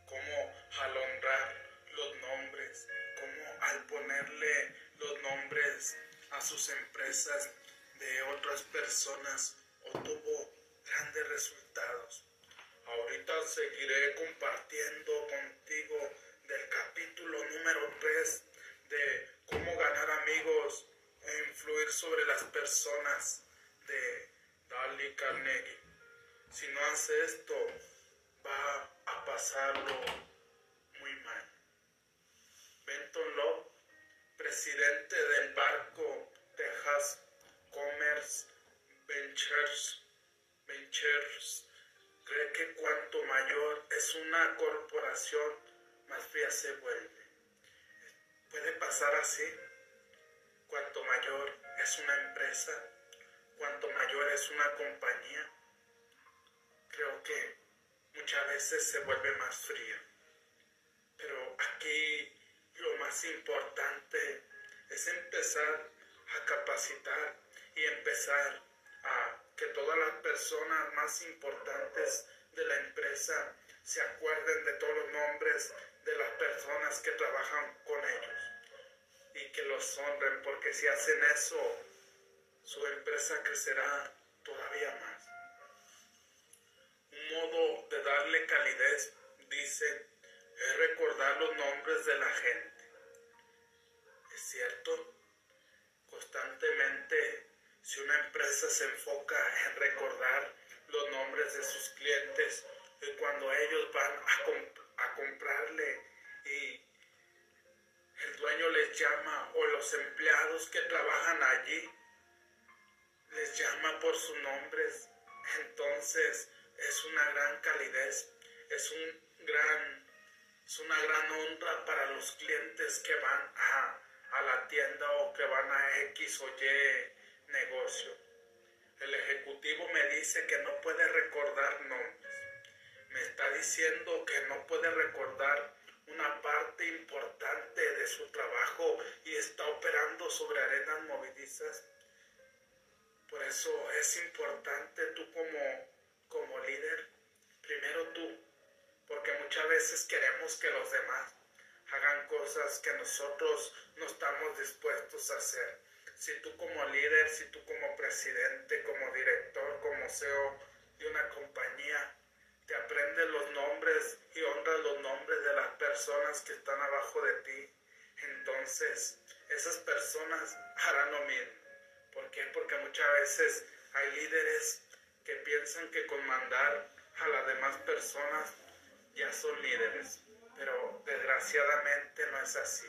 cómo al honrar los nombres, cómo al ponerle los nombres a sus empresas de otras personas obtuvo grandes resultados. Ahorita seguiré compartiendo contigo del capítulo número 3 de cómo ganar amigos e influir sobre las personas de Dale Carnegie. Si no hace esto, va a pasarlo muy mal. Benton Love, presidente del barco Texas Commerce Ventures, Ventures cree que cuanto mayor es una corporación, más fría se vuelve. Puede pasar así. Cuanto mayor es una empresa, cuanto mayor es una compañía, creo que muchas veces se vuelve más fría. Pero aquí lo más importante es empezar a capacitar y empezar a que todas las personas más importantes de la empresa se acuerden de todos los nombres de las personas que trabajan con ellos y que los honren, porque si hacen eso, su empresa crecerá todavía más. Un modo de darle calidez, dice, es recordar los nombres de la gente. Es cierto, constantemente si una empresa se enfoca en recordar los nombres de sus clientes y cuando ellos van a, comprarle y el dueño les llama o los empleados que trabajan allí les llama por sus nombres, entonces es una gran calidez, es un gran es una gran honra para los clientes que van a, a la tienda o que van a X o Y negocio. El ejecutivo me dice que no puede recordar nombres. Me está diciendo que no puede recordar una parte importante de su trabajo y está operando sobre arenas movedizas. Por eso es importante tú como, como líder, primero tú, porque muchas veces queremos que los demás hagan cosas que nosotros no estamos dispuestos a hacer si tú como líder, si tú como presidente, como director, como CEO de una compañía, te aprendes los nombres y honras los nombres de las personas que están abajo de ti, entonces esas personas harán lo mismo. ¿Por qué? Porque muchas veces hay líderes que piensan que con mandar a las demás personas ya son líderes, pero desgraciadamente no es así.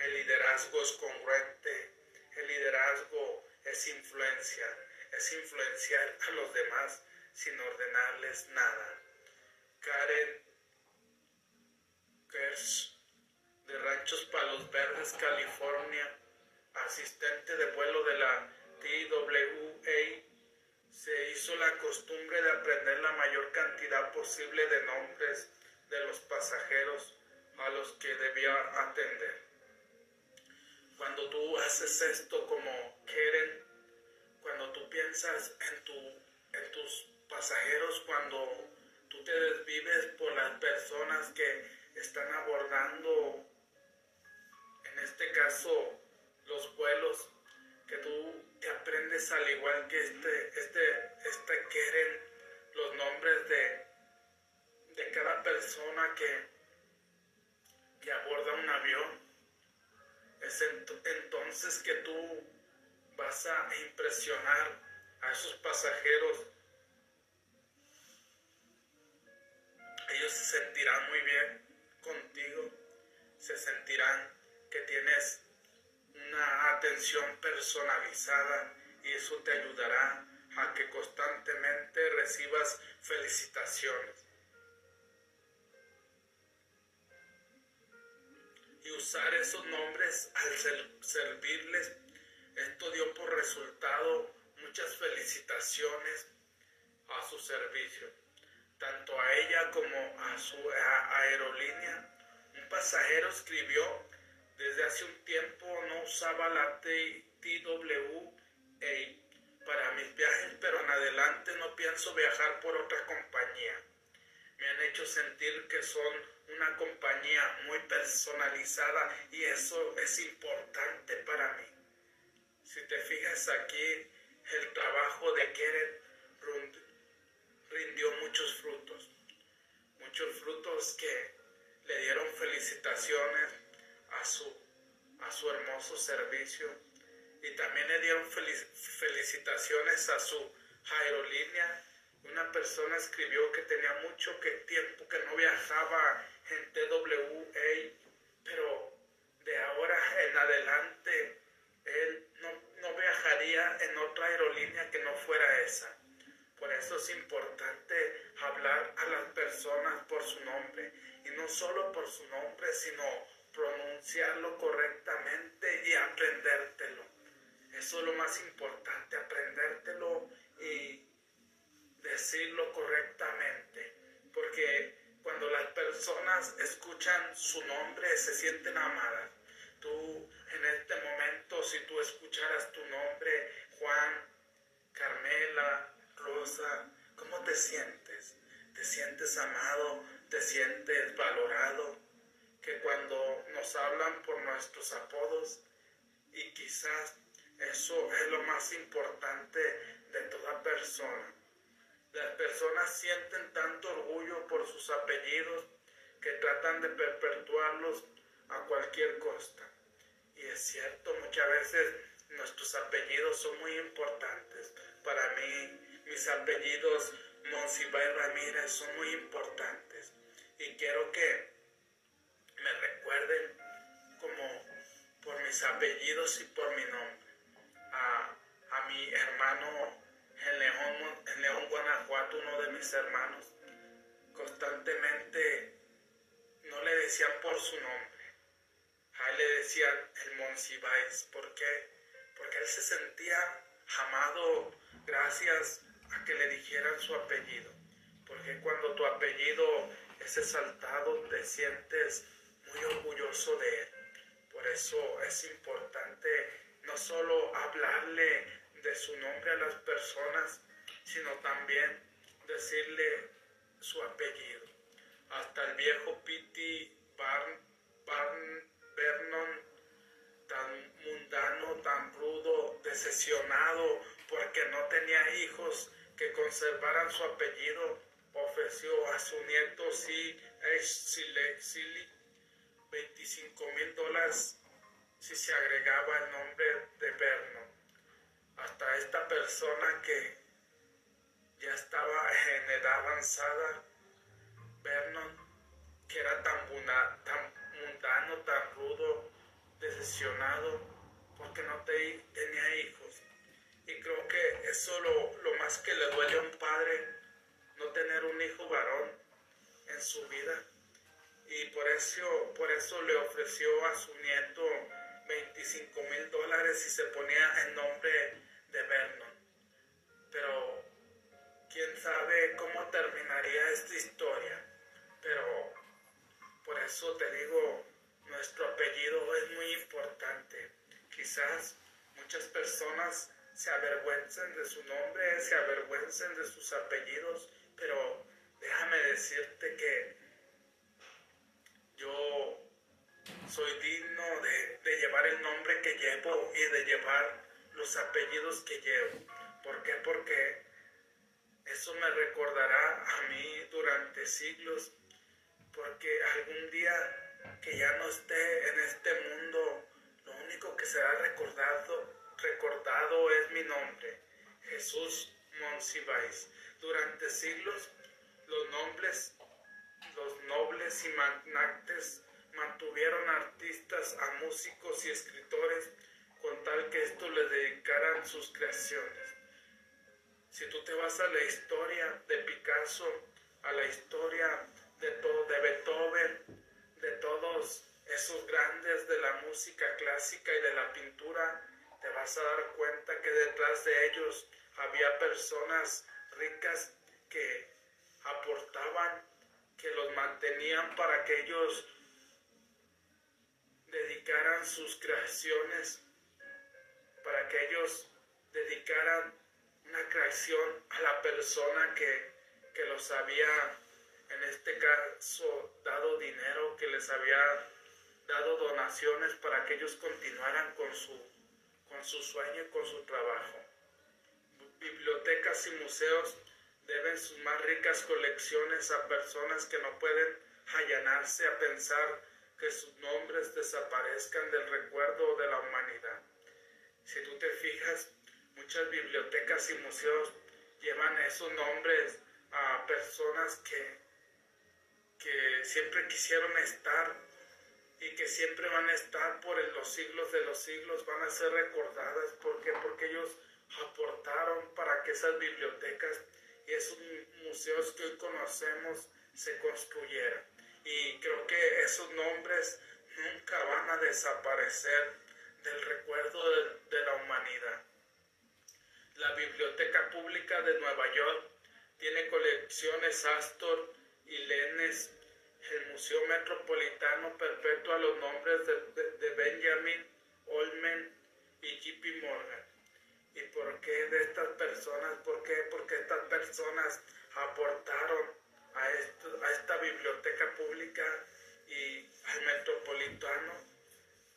El liderazgo es congruente el liderazgo es influencia, es influenciar a los demás sin ordenarles nada. Karen Kersh, de Ranchos Palos Verdes, California, asistente de vuelo de la TWA, se hizo la costumbre de aprender la mayor cantidad posible de nombres de los pasajeros a los que debía atender Cuando tú haces esto como quieren, cuando tú piensas en, tu, en tus pasajeros, cuando tú te desvives por las personas que están abordando, en este caso, los vuelos, que tú te aprendes al igual que este, este, este los nombres de, de cada persona que, que aborda un avión. Es entonces que tú vas a impresionar a esos pasajeros. Ellos se sentirán muy bien contigo, se sentirán que tienes una atención personalizada y eso te ayudará a que constantemente recibas felicitaciones. Y usar esos nombres al servirles, esto dio por resultado muchas felicitaciones a su servicio, tanto a ella como a su aerolínea. Un pasajero escribió desde hace un tiempo no usaba la TWA para mis viajes, pero en adelante no pienso viajar por otra compañía. Me han hecho sentir que son una compañía muy personalizada y eso es importante para mí. Si te fijas aquí, el trabajo de Keren rindió muchos frutos, muchos frutos que le dieron felicitaciones a su, a su hermoso servicio y también le dieron felicitaciones a su aerolínea. Una persona escribió que tenía mucho que, tiempo que no viajaba TWA, pero de ahora en adelante él no, no viajaría en otra aerolínea que no fuera esa. Por eso es importante hablar a las personas por su nombre y no solo por su nombre, sino pronunciarlo correctamente y aprendértelo. Eso es lo más importante, aprendértelo y decirlo correctamente. Porque cuando las personas escuchan su nombre, se sienten amadas. Tú en este momento, si tú escucharas tu nombre, Juan, Carmela, Rosa, ¿cómo te sientes? ¿Te sientes amado? ¿Te sientes valorado? que cuando nos hablan por nuestros apodos y quizás eso es lo más importante de toda persona. Las personas sienten tanto orgullo por sus apellidos que tratan de perpetuarlos a cualquier costa. Y es cierto, muchas veces nuestros apellidos son muy importantes. Para mí, mis apellidos Monsibay Ramírez son muy importantes. Y quiero que me recuerden como por mis apellidos y por mi nombre. A, mi hermano en León, en León, Guanajuato, uno de mis hermanos, constantemente no le decían por su nombre. A él le decían el Monsiváis. ¿Por qué? Porque él se sentía amado gracias a que le dijeran su apellido. Porque cuando tu apellido es exaltado, te sientes muy orgulloso de él. Por eso es importante no solo hablarle de su nombre a las personas, sino también decirle su apellido. Hasta el viejo Barn, Vernon, tan mundano, tan rudo, decepcionado, porque no tenía hijos que conservaran su apellido, ofreció a su nieto Si Sili 25 mil dólares si se agregaba el nombre de Vernon. Hasta esta persona que ya estaba en edad avanzada, Vernon, que era tan, tan mundano, tan rudo, decepcionado, porque no tenía hijos. Y creo que eso lo, lo más que le duele a un padre, no tener un hijo varón en su vida y por eso, por eso le ofreció a su nieto 25 mil dólares y se ponía el nombre de Vernon. Pero quién sabe cómo terminaría esta historia. Pero por eso te digo, nuestro apellido es muy importante quizás muchas personas se avergüencen de su nombre, se avergüencen de sus apellidos, pero déjame decirte que yo soy digno de, de, llevar el nombre que llevo y de llevar los apellidos que llevo. ¿Por qué? Porque eso me recordará a mí durante siglos, porque algún día que ya no esté en este mundo, lo único que será recordado, recordado es mi nombre, Jesús Monsiváis. Durante siglos, los nobles, los nobles y magnates mantuvieron artistas a músicos y escritores sus creaciones. Si tú te vas a la historia de Picasso, a la historia de, todo, de Beethoven, de todos esos grandes de la música clásica y de la pintura, te vas a dar cuenta que detrás de ellos había personas ricas que aportaban, que los mantenían para que ellos dedicaran sus creaciones, para que ellos dedicaran una creación a la persona que, que los había, en este caso, dado dinero, que les había dado donaciones para que ellos continuaran con su, con su sueño y con su trabajo. Bibliotecas y museos deben sus más ricas colecciones a personas que no pueden allanarse a pensar que sus nombres desaparezcan del recuerdo de la humanidad. Si tú te fijas, muchas bibliotecas y museos llevan esos nombres a personas que, que siempre quisieron estar y que siempre van a estar por los siglos de los siglos, van a ser recordadas. ¿Por qué? Porque ellos aportaron para que esas bibliotecas y esos museos que hoy conocemos se construyeran. Y creo que esos nombres nunca van a desaparecer del recuerdo de, de la humanidad. La Biblioteca Pública de Nueva York tiene colecciones Astor y Lennes el Museo Metropolitano perpetúa los nombres de, Benjamin Olmen y JP Morgan. ¿Y por qué de estas personas? ¿Por qué? Porque estas personas aportaron a, a esta biblioteca pública y al metropolitano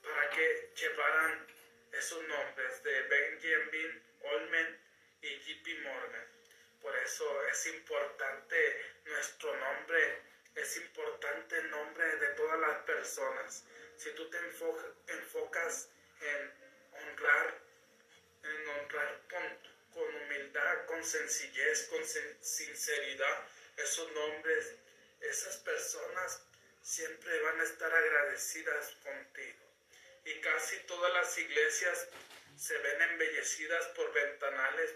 para que llevaran esos nombres de Benjamin Olmen y JP Morgan. Por eso es importante nuestro nombre es importante el nombre de todas las personas. Si tú te enfocas en honrar, en honrar con, humildad, con sencillez, con sinceridad, esos nombres, esas personas siempre van a estar agradecidas contigo. Y casi todas las iglesias se ven embellecidas por ventanales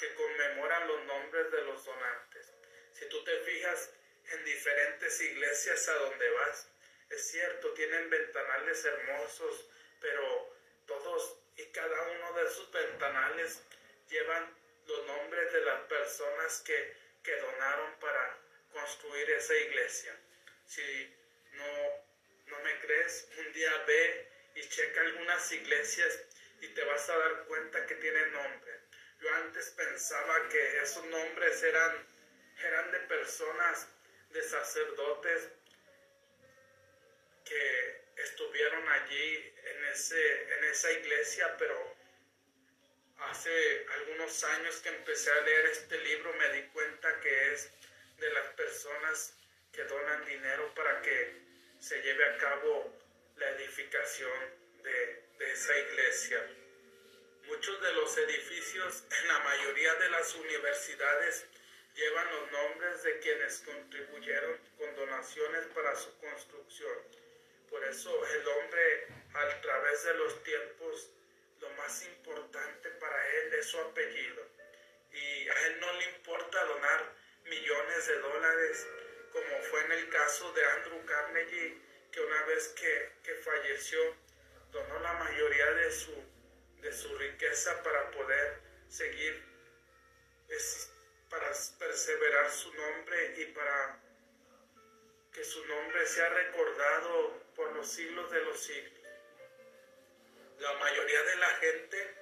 que conmemoran los nombres de los donantes. Si tú te fijas, en diferentes iglesias a donde vas. Es cierto, tienen ventanales hermosos, pero todos y cada uno de esos ventanales llevan los nombres de las personas que, que donaron para construir esa iglesia. Si no, no me crees, un día ve y checa algunas iglesias y te vas a dar cuenta que tienen nombre. Yo antes pensaba que esos nombres eran, eran de personas de sacerdotes que estuvieron allí en, ese, en esa iglesia, pero hace algunos años que empecé a leer este libro me di cuenta que es de las personas que donan dinero para que se lleve a cabo la edificación de, esa iglesia. Muchos de los edificios en la mayoría de las universidades llevan los nombres de quienes contribuyeron con donaciones para su construcción. Por eso el hombre a través de los tiempos, lo más importante para él es su apellido. Y a él no le importa donar millones de dólares, como fue en el caso de Andrew Carnegie, que una vez que, que falleció, donó la mayoría de su, de su riqueza para poder seguir para perseverar su nombre y para que su nombre sea recordado por los siglos de los siglos. La mayoría de la gente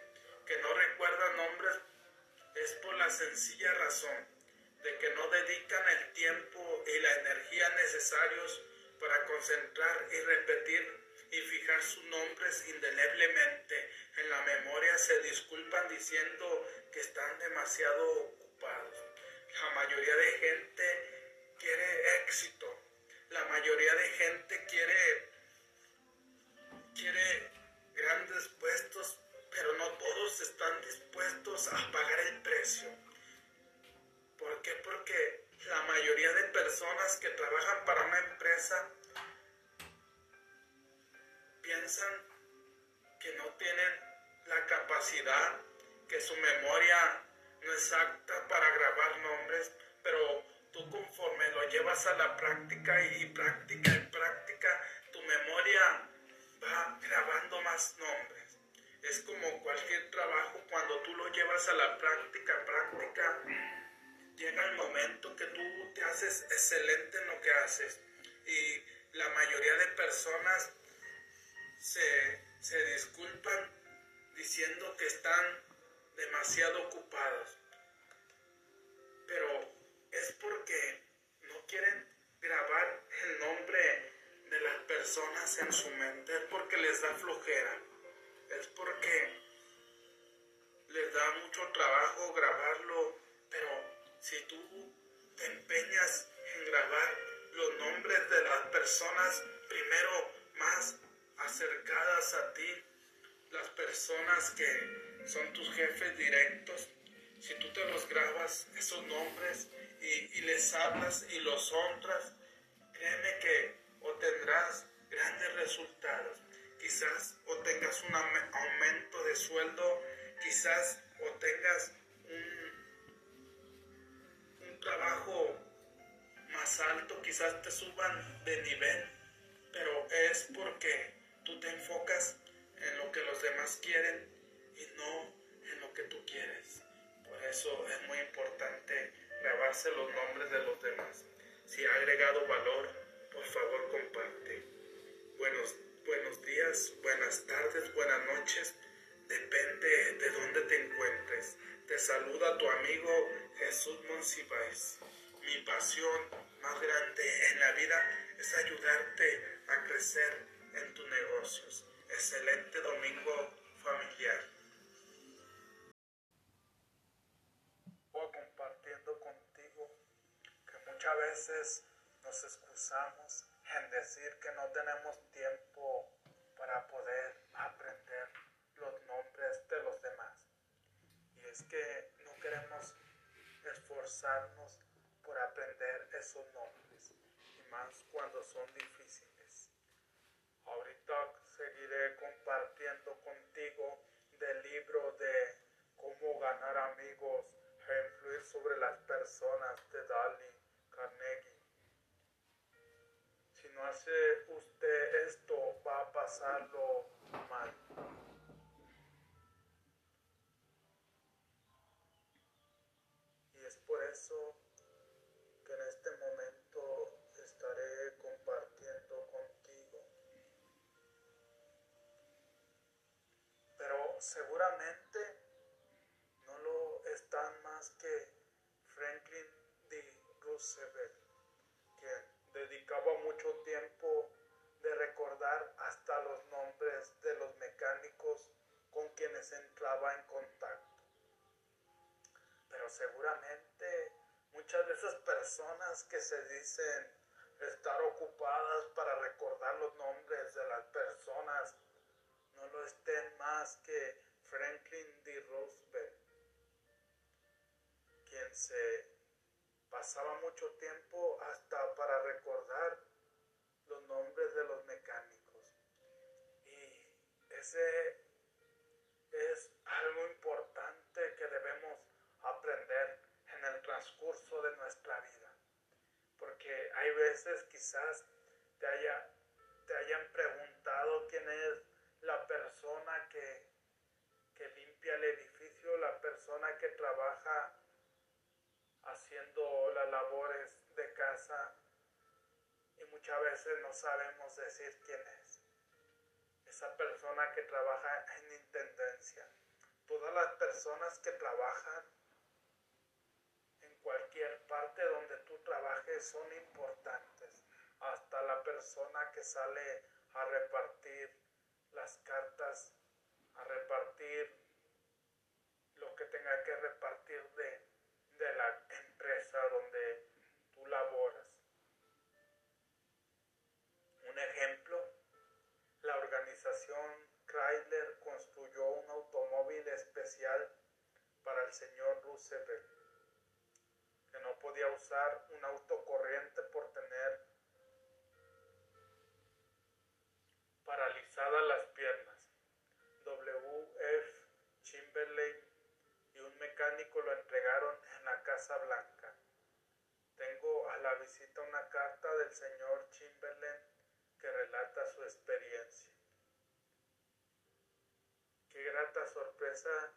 que no recuerda nombres es por la sencilla razón de que no dedican el tiempo y la energía necesarios para concentrar y repetir y fijar sus nombres indeleblemente en la memoria se disculpan diciendo que están demasiado ocupados. La mayoría de gente quiere éxito. La mayoría de gente quiere quiere grandes puestos, pero no todos están dispuestos a pagar el precio. ¿Por qué? Porque la mayoría de personas que trabajan para una empresa piensan que no tienen la capacidad, que su memoria no es apta para grabar nombres, pero tú conforme lo llevas a la práctica y práctica y práctica, tu memoria va grabando más nombres. Es como cualquier trabajo, cuando tú lo llevas a la práctica, práctica, llega el momento que tú te haces excelente en lo que haces. Y la mayoría de personas se, se disculpan diciendo que están demasiado ocupados. Pero es porque no quieren grabar el nombre de las personas en su mente, es porque les da flojera, es porque les da mucho trabajo grabarlo, pero si tú te empeñas en grabar los nombres de las personas primero más acercadas a ti, las personas que son tus jefes directos, si tú te los grabas, esos nombres, y, les hablas y los honras, créeme que obtendrás grandes resultados. Quizás obtengas un aumento de sueldo, quizás obtengas un, un trabajo más alto, quizás te suban de nivel, pero es porque tú te enfocas en lo que los demás quieren y no en lo que tú quieres. Por eso es muy importante grabarse los nombres de los demás. Si ha agregado valor, por favor comparte. Buenos, buenos días, buenas tardes, buenas noches. Depende de dónde te encuentres. Te saluda tu amigo Jesús Monsiváis. Mi pasión más grande en la vida es ayudarte a crecer en tus negocios. Excelente domingo familiar. Voy compartiendo contigo que muchas veces nos excusamos en decir que no tenemos tiempo para poder aprender los nombres de los demás. Y es que no queremos esforzarnos por aprender esos nombres, y más cuando son difíciles. Seguiré compartiendo contigo del libro de Cómo ganar amigos e influir sobre las personas de Dali Carnegie. Si no hace usted esto, va a pasarlo mal. Y es por eso seguramente no lo están más que Franklin D. Roosevelt, que dedicaba mucho tiempo de recordar hasta los nombres de los mecánicos con quienes entraba en contacto. Pero seguramente muchas de esas personas que se dicen estar ocupadas para recordar los nombres de las personas no lo estén más que Franklin D. Roosevelt, quien se pasaba mucho tiempo hasta para recordar los nombres de los mecánicos. Y ese es algo importante que debemos aprender en el transcurso de nuestra vida. Porque hay veces quizás te, haya, te hayan preguntado quién es la persona que, que limpia el edificio, la persona que trabaja haciendo las labores de casa y muchas veces no sabemos decir quién es. esa persona que trabaja en intendencia, todas las personas que trabajan en cualquier parte donde tú trabajes son importantes, hasta la persona que sale a repartir las cartas, a repartir lo que tenga que repartir de, de la empresa donde tú laboras. Un ejemplo, la organización Chrysler construyó un automóvil especial para el señor Roosevelt, que no podía usar un auto corriente por tener paralizadas las lo entregaron en la Casa Blanca. Tengo a la visita una carta del señor Chamberlain que relata su experiencia. Qué grata sorpresa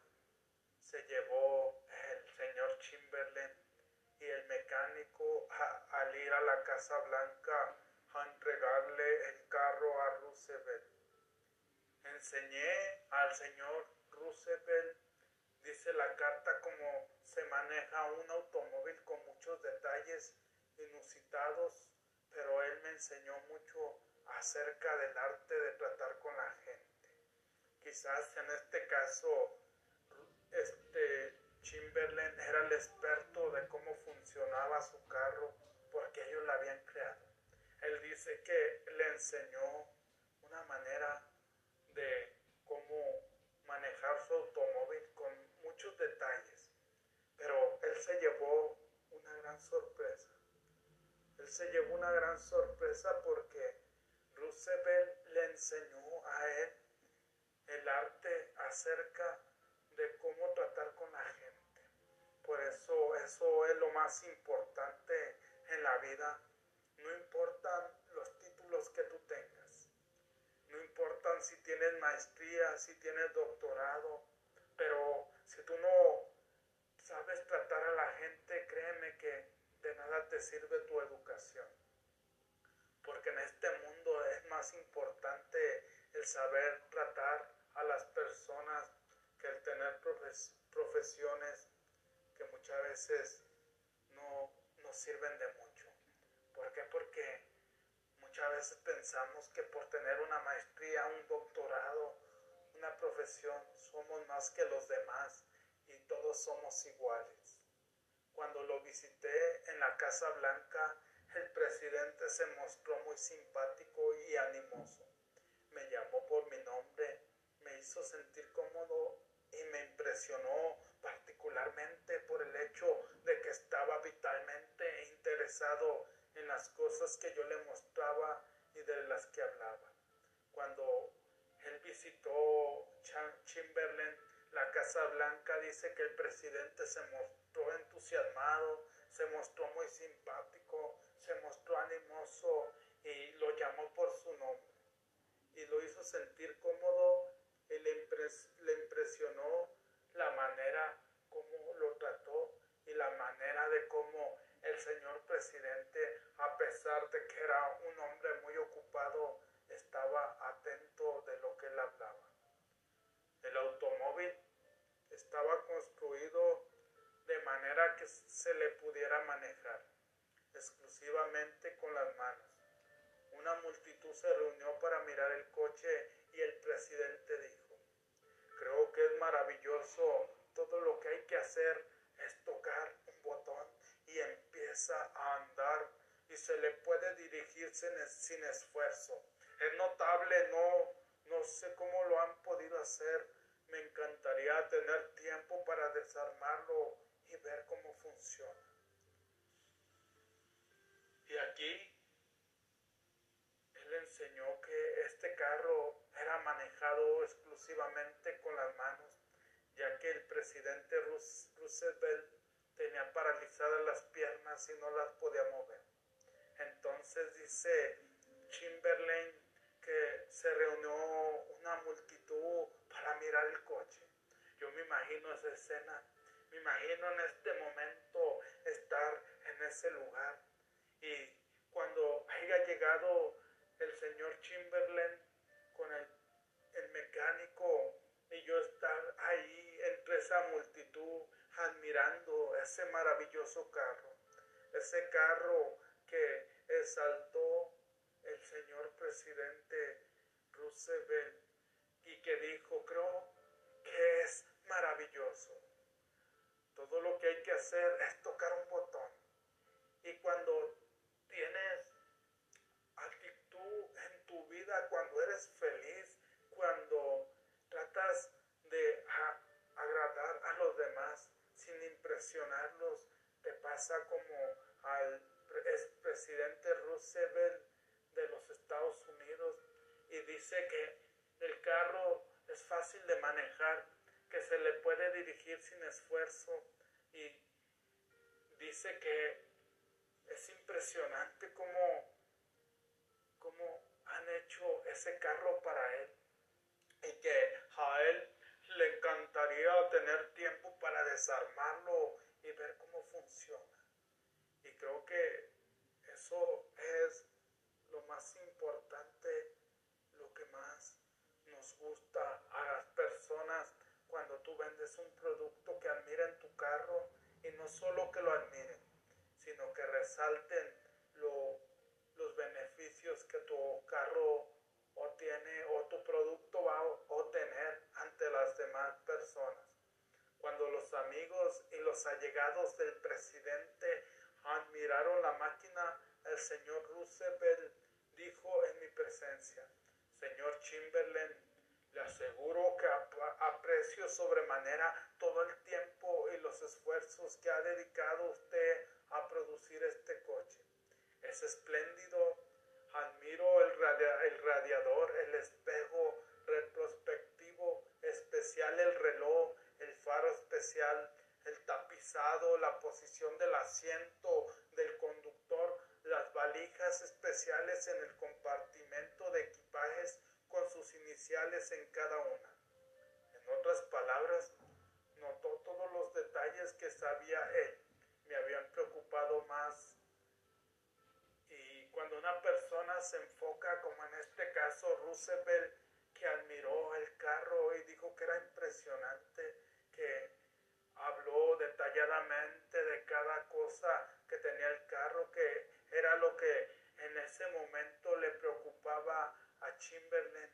se llevó el señor Chamberlain y el mecánico al ir a la Casa Blanca a entregarle el carro a Roosevelt. Enseñé al señor Roosevelt, dice la carta, cómo se maneja un automóvil con muchos detalles inusitados, pero él me enseñó mucho acerca del arte de tratar con la gente. Quizás en este caso, este Chamberlain era el experto de cómo funcionaba su carro porque ellos la habían creado. Él dice que le enseñó una manera de cómo manejar su automóvil detalles, pero él se llevó una gran sorpresa. Él se llevó una gran sorpresa porque Roosevelt le enseñó a él el arte acerca de cómo tratar con la gente. Por eso eso es lo más importante en la vida. No importan los títulos que tú tengas. No importan si tienes maestría, si tienes doctorado. Pero si tú no sabes tratar a la gente, créeme que de nada te sirve tu educación porque en este mundo es más importante el saber tratar a las personas que el tener profesiones que muchas veces no nos sirven de mucho. ¿Por qué? Porque muchas veces pensamos que por tener una maestría, un doctorado, una profesión, somos más que los demás y todos somos iguales. Cuando lo visité en la Casa Blanca, el presidente se mostró muy simpático y animoso. Me llamó por mi nombre, me hizo sentir cómodo y me impresionó particularmente por el hecho de que estaba vitalmente interesado en las cosas que yo le mostraba y de las que hablaba. Cuando visitó Chamberlain, la Casa Blanca dice que el presidente se mostró entusiasmado, se mostró muy simpático, se mostró animoso y lo llamó por su nombre. Y lo hizo sentir cómodo y le, impresionó la manera como lo trató y la manera de cómo el señor presidente, a pesar de que era un hombre muy ocupado, estaba atento de lo que él hablaba. El automóvil estaba construido de manera que se le pudiera manejar exclusivamente con las manos. Una multitud se reunió para mirar el coche y el presidente dijo, creo que es maravilloso, todo lo que hay que hacer es tocar un botón y empieza a andar y se le puede dirigirse sin esfuerzo. Es notable, no, no sé cómo lo han podido hacer. Me encantaría tener tiempo para desarmarlo y ver cómo funciona. Y aquí él enseñó que este carro era manejado exclusivamente con las manos, ya que el presidente Roosevelt tenía paralizadas las piernas y no las podía mover. Entonces dice Chamberlain que se reunió una multitud para mirar el coche. Yo me imagino esa escena, me imagino en este momento estar en ese lugar. Y cuando haya llegado el señor Chamberlain con el mecánico y yo estar ahí entre esa multitud admirando ese maravilloso carro, ese carro que exaltó el señor presidente Roosevelt y que dijo, creo que es maravilloso. Todo lo que hay que hacer es tocar un botón. Y cuando tienes actitud en tu vida, cuando eres feliz, cuando tratas de agradar a los demás sin impresionarlos, te pasa como al expresidente Roosevelt de los Estados Unidos y dice que el carro es fácil de manejar, que se le puede dirigir sin esfuerzo y dice que es impresionante cómo, cómo han hecho ese carro para él y que a él le encantaría tener tiempo para desarmarlo y ver cómo funciona. Y creo que eso es más importante, lo que más nos gusta a las personas cuando tú vendes un producto que admiren tu carro y no solo que lo admiren, sino que resalten los beneficios que tu carro tiene o tu producto va a obtener ante las demás personas. Cuando los amigos y los allegados del presidente admiraron la máquina, el señor Roosevelt dijo en mi presencia, señor Chamberlain, le aseguro que aprecio sobremanera todo el tiempo y los esfuerzos que ha dedicado usted a producir este coche. Es espléndido Admiro el, radiador, el espejo retrospectivo especial, el reloj, el faro especial, el tapizado, la posición del asiento del conductor, las valijas especiales en el compartimento de equipajes con sus iniciales en cada una. En otras palabras, notó todos los detalles que sabía él. Me habían preocupado más cuando una persona se enfoca, como en este caso Roosevelt, que admiró el carro y dijo que era impresionante, que habló detalladamente de cada cosa que tenía el carro, que era lo que en ese momento le preocupaba a Chamberlain.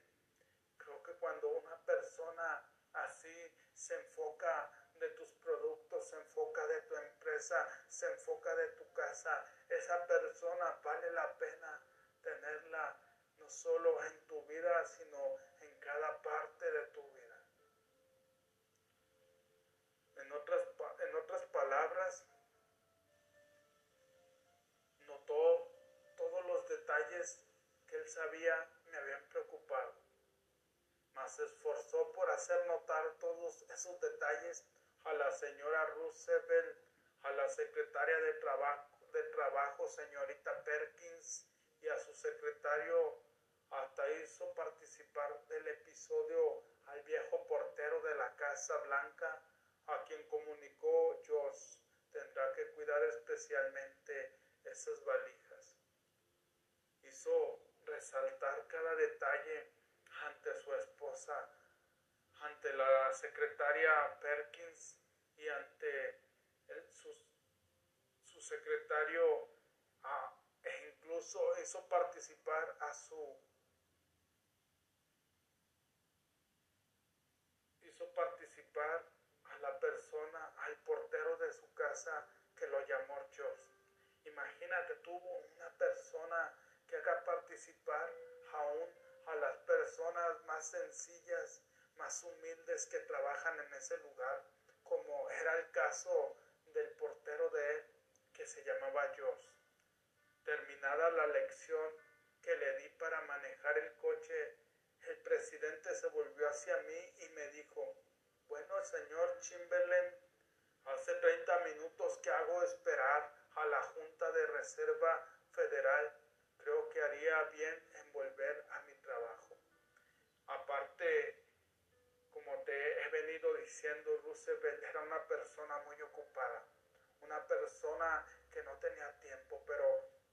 Creo que cuando una persona así se enfoca de tus productos, se enfoca de tu empresa, se enfoca de tu casa, esa persona vale la pena tenerla no solo en tu vida, sino en cada parte de tu vida. En otras, en otras palabras, detalles que él sabía me habían preocupado, mas se esforzó por hacer notar todos esos detalles a la señora Roosevelt, a la secretaria de Trabajo, de Trabajo, señorita Perkins, y a su secretario hasta hizo participar del episodio al viejo portero de la Casa Blanca, a quien comunicó Josh tendrá que cuidar especialmente esas valijas. Resaltar cada detalle ante su esposa ante la secretaria Perkins y ante su, secretario e incluso hizo participar a su hizo participar a la persona, al portero de su casa que lo llamó George. Imagínate, tuvo una persona que haga participar aún a las personas más sencillas más humildes que trabajan en ese lugar, como era el caso del portero de él, que se llamaba Josh. Terminada la lección que le di para manejar el coche, el presidente se volvió hacia mí y me dijo, bueno, señor Chamberlain, hace 30 minutos que hago esperar a la Junta de Reserva Federal. Creo que haría bien en volver a mi trabajo. Aparte, como te he venido diciendo, Roosevelt era una persona muy ocupada, una persona que no tenía tiempo, pero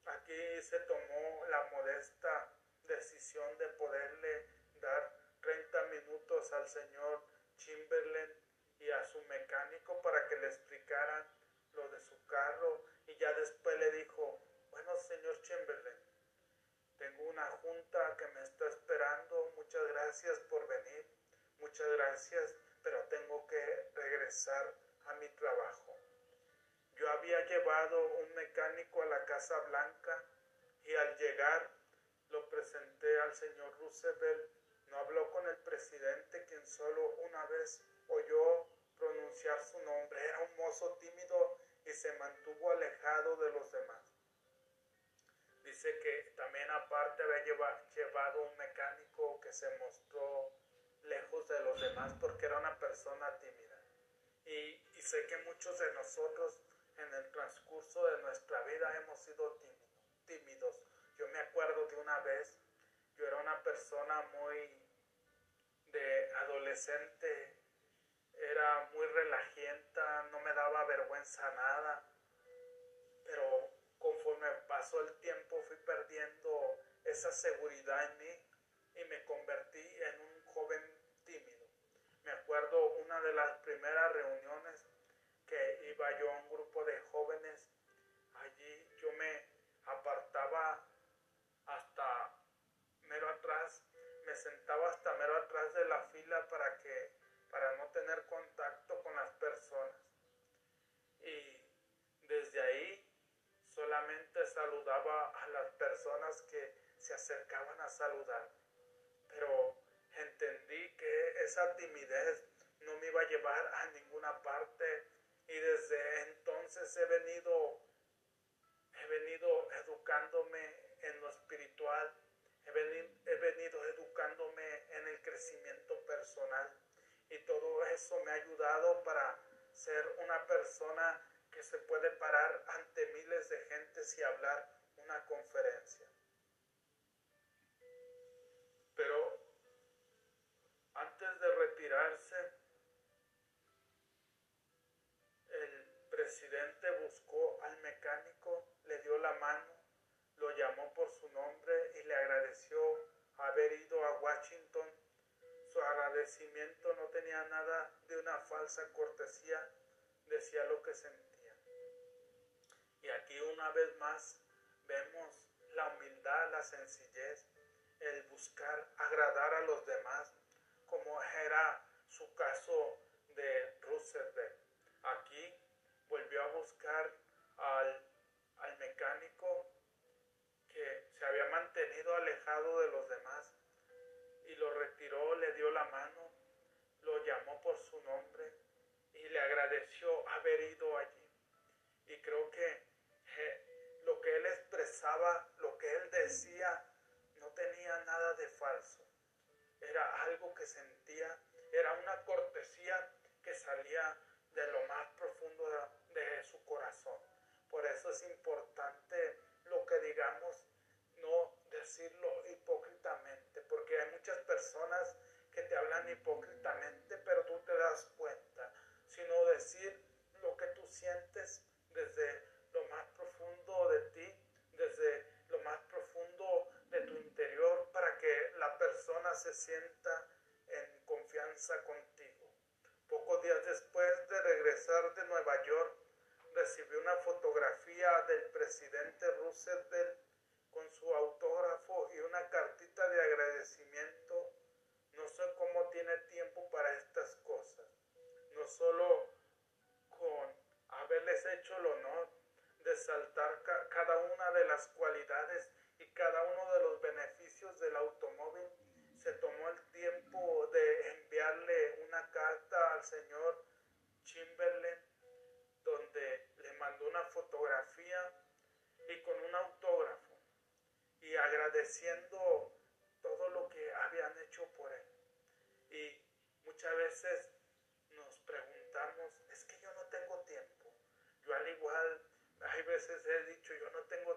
aquí se tomó la modesta decisión de poderle dar 30 minutos al señor Chamberlain y a su mecánico para que le explicaran lo de su carro y ya después le dijo, bueno señor Chamberlain, tengo una junta que me está esperando, muchas gracias por venir, muchas gracias, pero tengo que regresar a mi trabajo. Yo había llevado un mecánico a la Casa Blanca y al llegar lo presenté al señor Roosevelt. No habló con el presidente, quien solo una vez oyó pronunciar su nombre. Era un mozo tímido y se mantuvo alejado de los demás. Dice que también aparte había llevado un mecánico que se mostró lejos de los demás porque era una persona tímida. Y, sé que muchos de nosotros en el transcurso de nuestra vida hemos sido tímidos. Yo me acuerdo de una vez, yo era una persona muy de adolescente, era muy relajienta, no me daba vergüenza nada, pero conforme pasó el tiempo fui perdiendo esa seguridad en mí y me convertí en un joven tímido. Me acuerdo una de las primeras reuniones que iba yo a un grupo de jóvenes, allí yo me apartaba hasta mero atrás, me sentaba hasta mero atrás de la fila para que para no tener contacto con las personas. Y desde ahí solamente saludaba a las personas que se acercaban a saludar. Pero entendí que esa timidez no me iba a llevar a ninguna parte y desde entonces he venido he venido educándome en lo espiritual, he venido, he venido educándome en el crecimiento personal y todo eso me ha ayudado para ser una persona que se puede parar ante miles de gentes y hablar una conferencia. Pero antes de retirarse, el presidente buscó al mecánico, le dio la mano, lo llamó por su nombre y le agradeció haber ido a Washington. Su agradecimiento no tenía nada de una falsa cortesía, decía lo que sentía. Y aquí una vez más vemos la humildad, la sencillez, el buscar agradar a los demás, como era su caso de Roosevelt. Aquí volvió a buscar al, al mecánico que se había mantenido alejado de los demás y lo retiró, le dio la mano, lo llamó por su nombre y le agradeció haber ido allí. Y creo que lo que él expresaba, lo que él decía, no tenía nada de falso. Era algo que sentía, era una cortesía que salía de lo más profundo de, su corazón. Por eso es importante lo que digamos, no decirlo hipócritamente, porque hay muchas personas que te hablan hipócritamente, pero tú te das cuenta, sino decir lo que tú sientes desde de ti, desde lo más profundo de tu interior, para que la persona se sienta en confianza contigo. Pocos días después de regresar de Nueva York, recibió una fotografía del presidente Roosevelt con su autógrafo y una cartita de agradecimiento. No sé cómo tiene tiempo para estas cosas. No solo con haberles hecho el honor de saltar cada una de las cualidades y cada uno de los beneficios del automóvil, se tomó el tiempo de enviarle una carta al señor Chamberlain donde le mandó una fotografía y con un autógrafo y agradeciendo todo lo que habían hecho por él. Y muchas veces nos preguntamos, es que yo no tengo tiempo. Yo al igual, hay veces he dicho, yo no tengo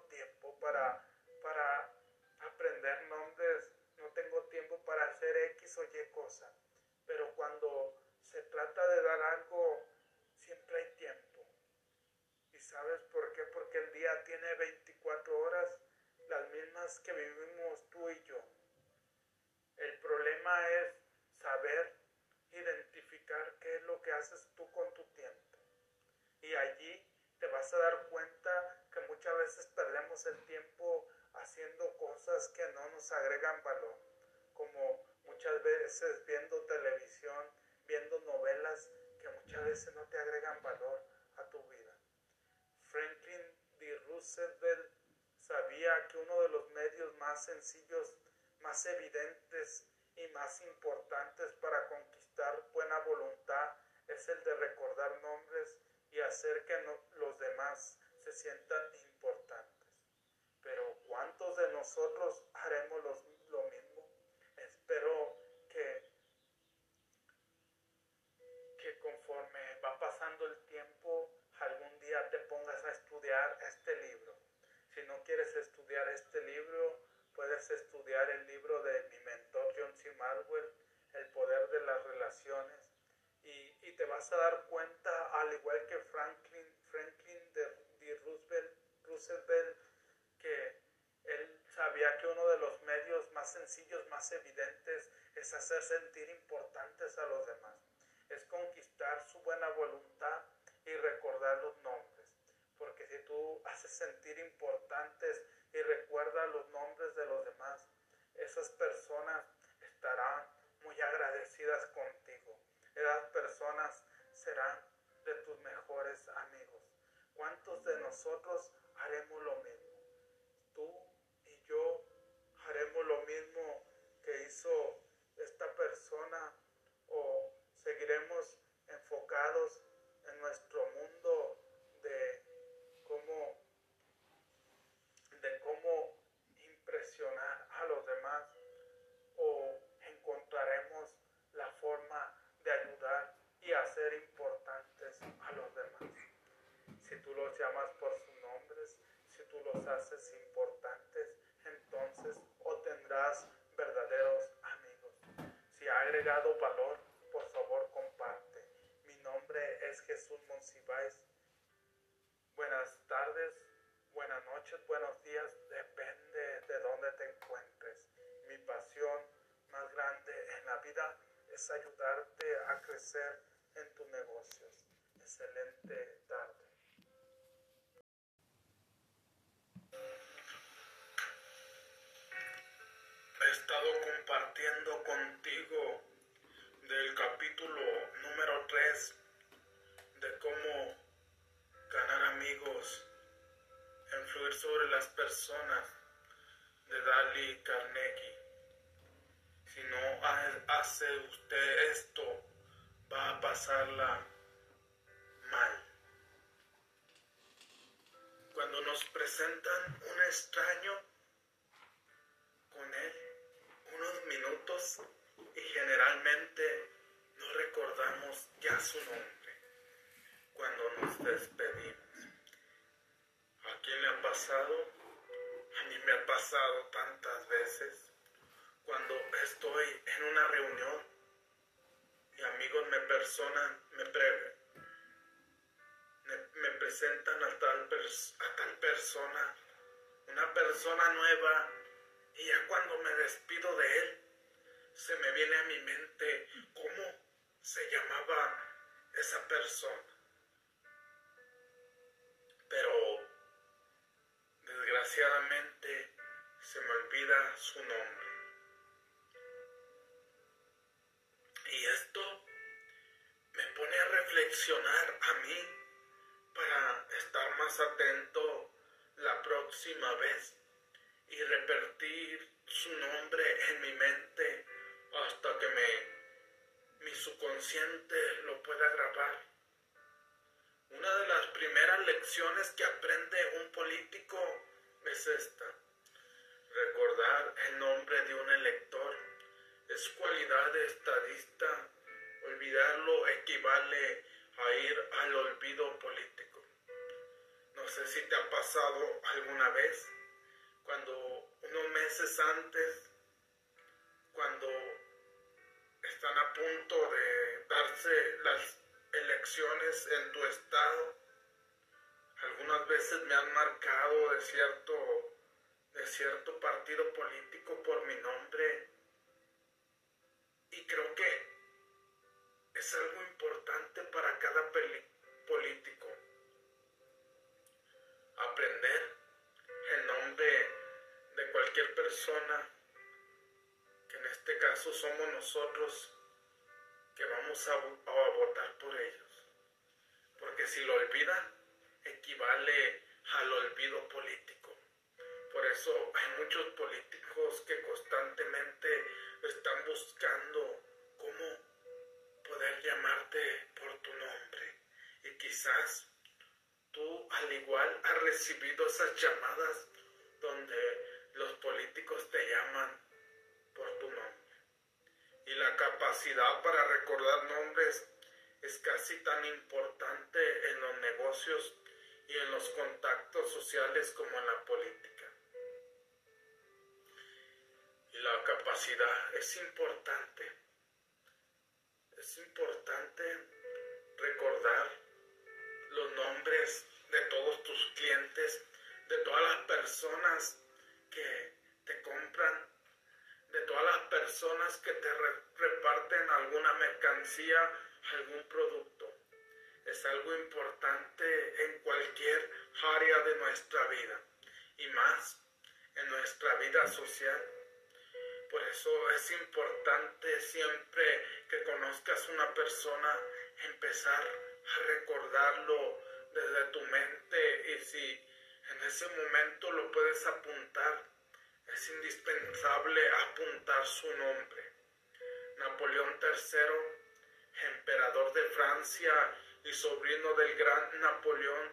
personas de Dali Carnegie. Si no hace usted esto, va a pasarla mal. Cuando nos presentan un extraño, me, pre, me, presentan a tal, pers, a tal persona, una persona nueva, y ya cuando me despido de él, se me viene a mi mente cómo se llamaba esa persona. Pero desgraciadamente se me olvida su nombre. Y esto pone a reflexionar a mí para estar más atento la próxima vez y repetir su nombre en mi mente hasta que me, mi subconsciente lo pueda grabar. Una de las primeras lecciones que aprende un político es esta. Recordar el nombre de un elector es cualidad de estadista Olvidarlo equivale a ir al olvido político. No sé si te ha pasado alguna vez, cuando unos meses antes, cuando están a punto de darse las elecciones en tu estado, algunas veces me han marcado de cierto, de cierto partido político por mi nombre. Y creo que es algo importante para cada político. Aprender el nombre de cualquier persona, que en este caso somos nosotros, que vamos a, votar por ellos. Porque si lo olvida, equivale al olvido político. Por eso hay muchos políticos que constantemente están buscando cómo poder llamarte por tu nombre. Y quizás tú al igual has recibido esas llamadas donde los políticos te llaman por tu nombre. Y la capacidad para recordar nombres es casi tan importante en los negocios y en los contactos sociales como en la política. Y la capacidad es importante. Es importante recordar los nombres de todos tus clientes, de todas las personas que te compran, de todas las personas que te reparten alguna mercancía, algún producto. Es algo importante en cualquier área de nuestra vida y más en nuestra vida social. Por eso es importante siempre que conozcas una persona empezar a recordarlo desde tu mente y si en ese momento lo puedes apuntar, es indispensable apuntar su nombre. Napoleón III, emperador de Francia y sobrino del gran Napoleón,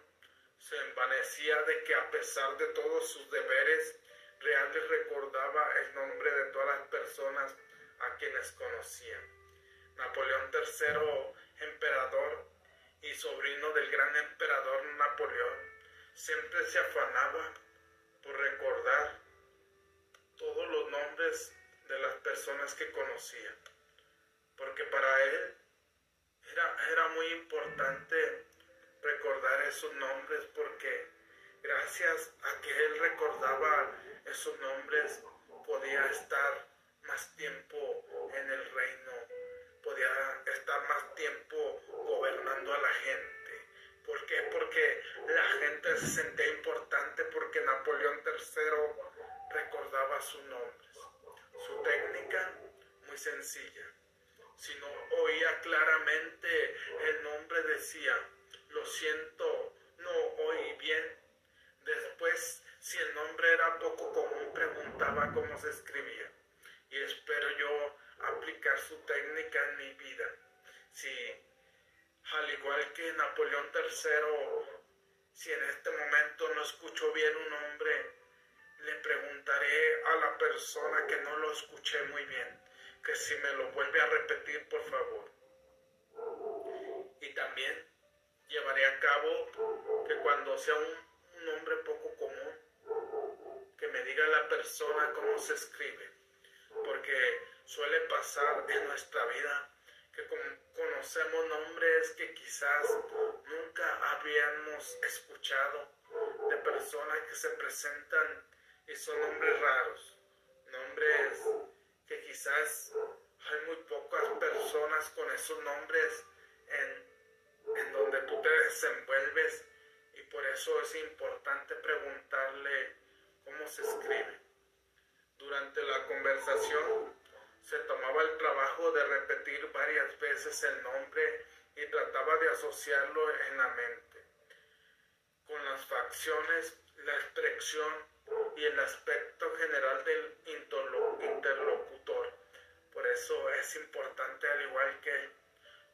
se envanecía de que a pesar de todos sus deberes reales recordaba el nombre de todas las personas a quienes conocía. Napoleón III, emperador y sobrino del gran emperador Napoleón, siempre se afanaba por recordar todos los nombres de las personas que conocía, porque para él era, era muy importante recordar esos nombres porque gracias a que él recordaba esos nombres podía estar más tiempo en el reino, podía estar más tiempo gobernando a la gente. ¿Por qué? Porque la gente se sentía importante porque Napoleón III recordaba sus nombres. Su técnica, muy sencilla. Si no oía claramente el nombre, decía, lo siento, no oí bien. Después, si el nombre era poco común, preguntaba cómo se escribía. Y espero yo aplicar su técnica en mi vida. Si, al igual que Napoleón III, si en este momento no escucho bien un nombre, le preguntaré a la persona que no lo escuché muy bien, que si me lo vuelve a repetir, por favor. Y también llevaré a cabo que cuando sea un, nombre poco común, que me diga la persona cómo se escribe, porque suele pasar en nuestra vida que conocemos nombres que quizás nunca habíamos escuchado de personas que se presentan y son nombres raros, nombres que quizás hay muy pocas personas con esos nombres en, en donde tú te desenvuelves y por eso es importante preguntarle cómo se escribe. Durante la conversación se tomaba el trabajo de repetir varias veces el nombre y trataba de asociarlo en la mente, con las facciones, la expresión y el aspecto general del interlocutor. Por eso es importante, al igual que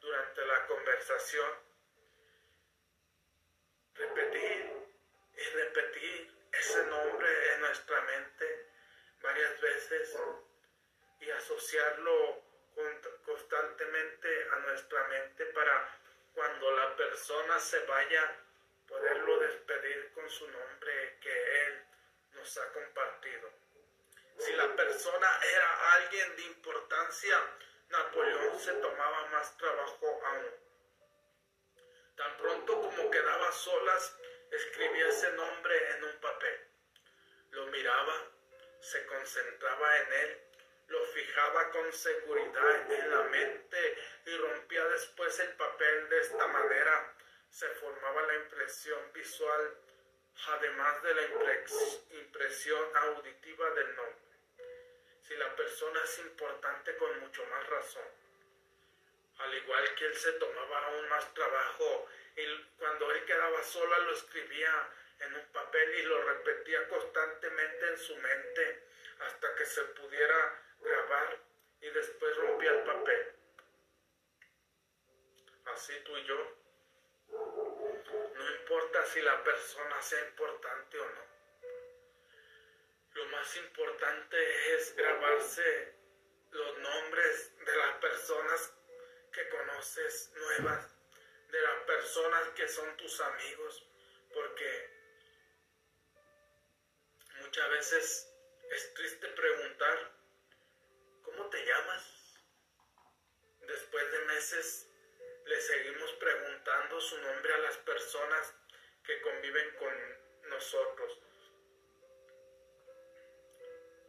durante la conversación, repetir y repetir ese nombre en nuestra mente varias veces y asociarlo constantemente a nuestra mente para cuando la persona se vaya poderlo despedir con su nombre que él nos ha compartido. Si la persona era alguien de importancia, Napoleón se tomaba más trabajo aún. Tan pronto como quedaba solas, escribía ese nombre en un papel. Lo miraba, se concentraba en él lo fijaba con seguridad en la mente y rompía después el papel de esta manera. Se formaba la impresión visual, además de la impresión auditiva del nombre. Si la persona es importante con mucho más razón. Al igual que él se tomaba aún más trabajo y cuando él quedaba sola lo escribía en un papel y lo repetía constantemente en su mente hasta que se pudiera grabar y después rompía el papel. Así tú y yo. No importa si la persona sea importante o no. Lo más importante es grabarse los nombres de las personas que conoces nuevas, de las personas que son tus amigos, porque muchas veces es triste preguntar, ¿cómo te llamas? Después de meses le seguimos preguntando su nombre a las personas que conviven con nosotros.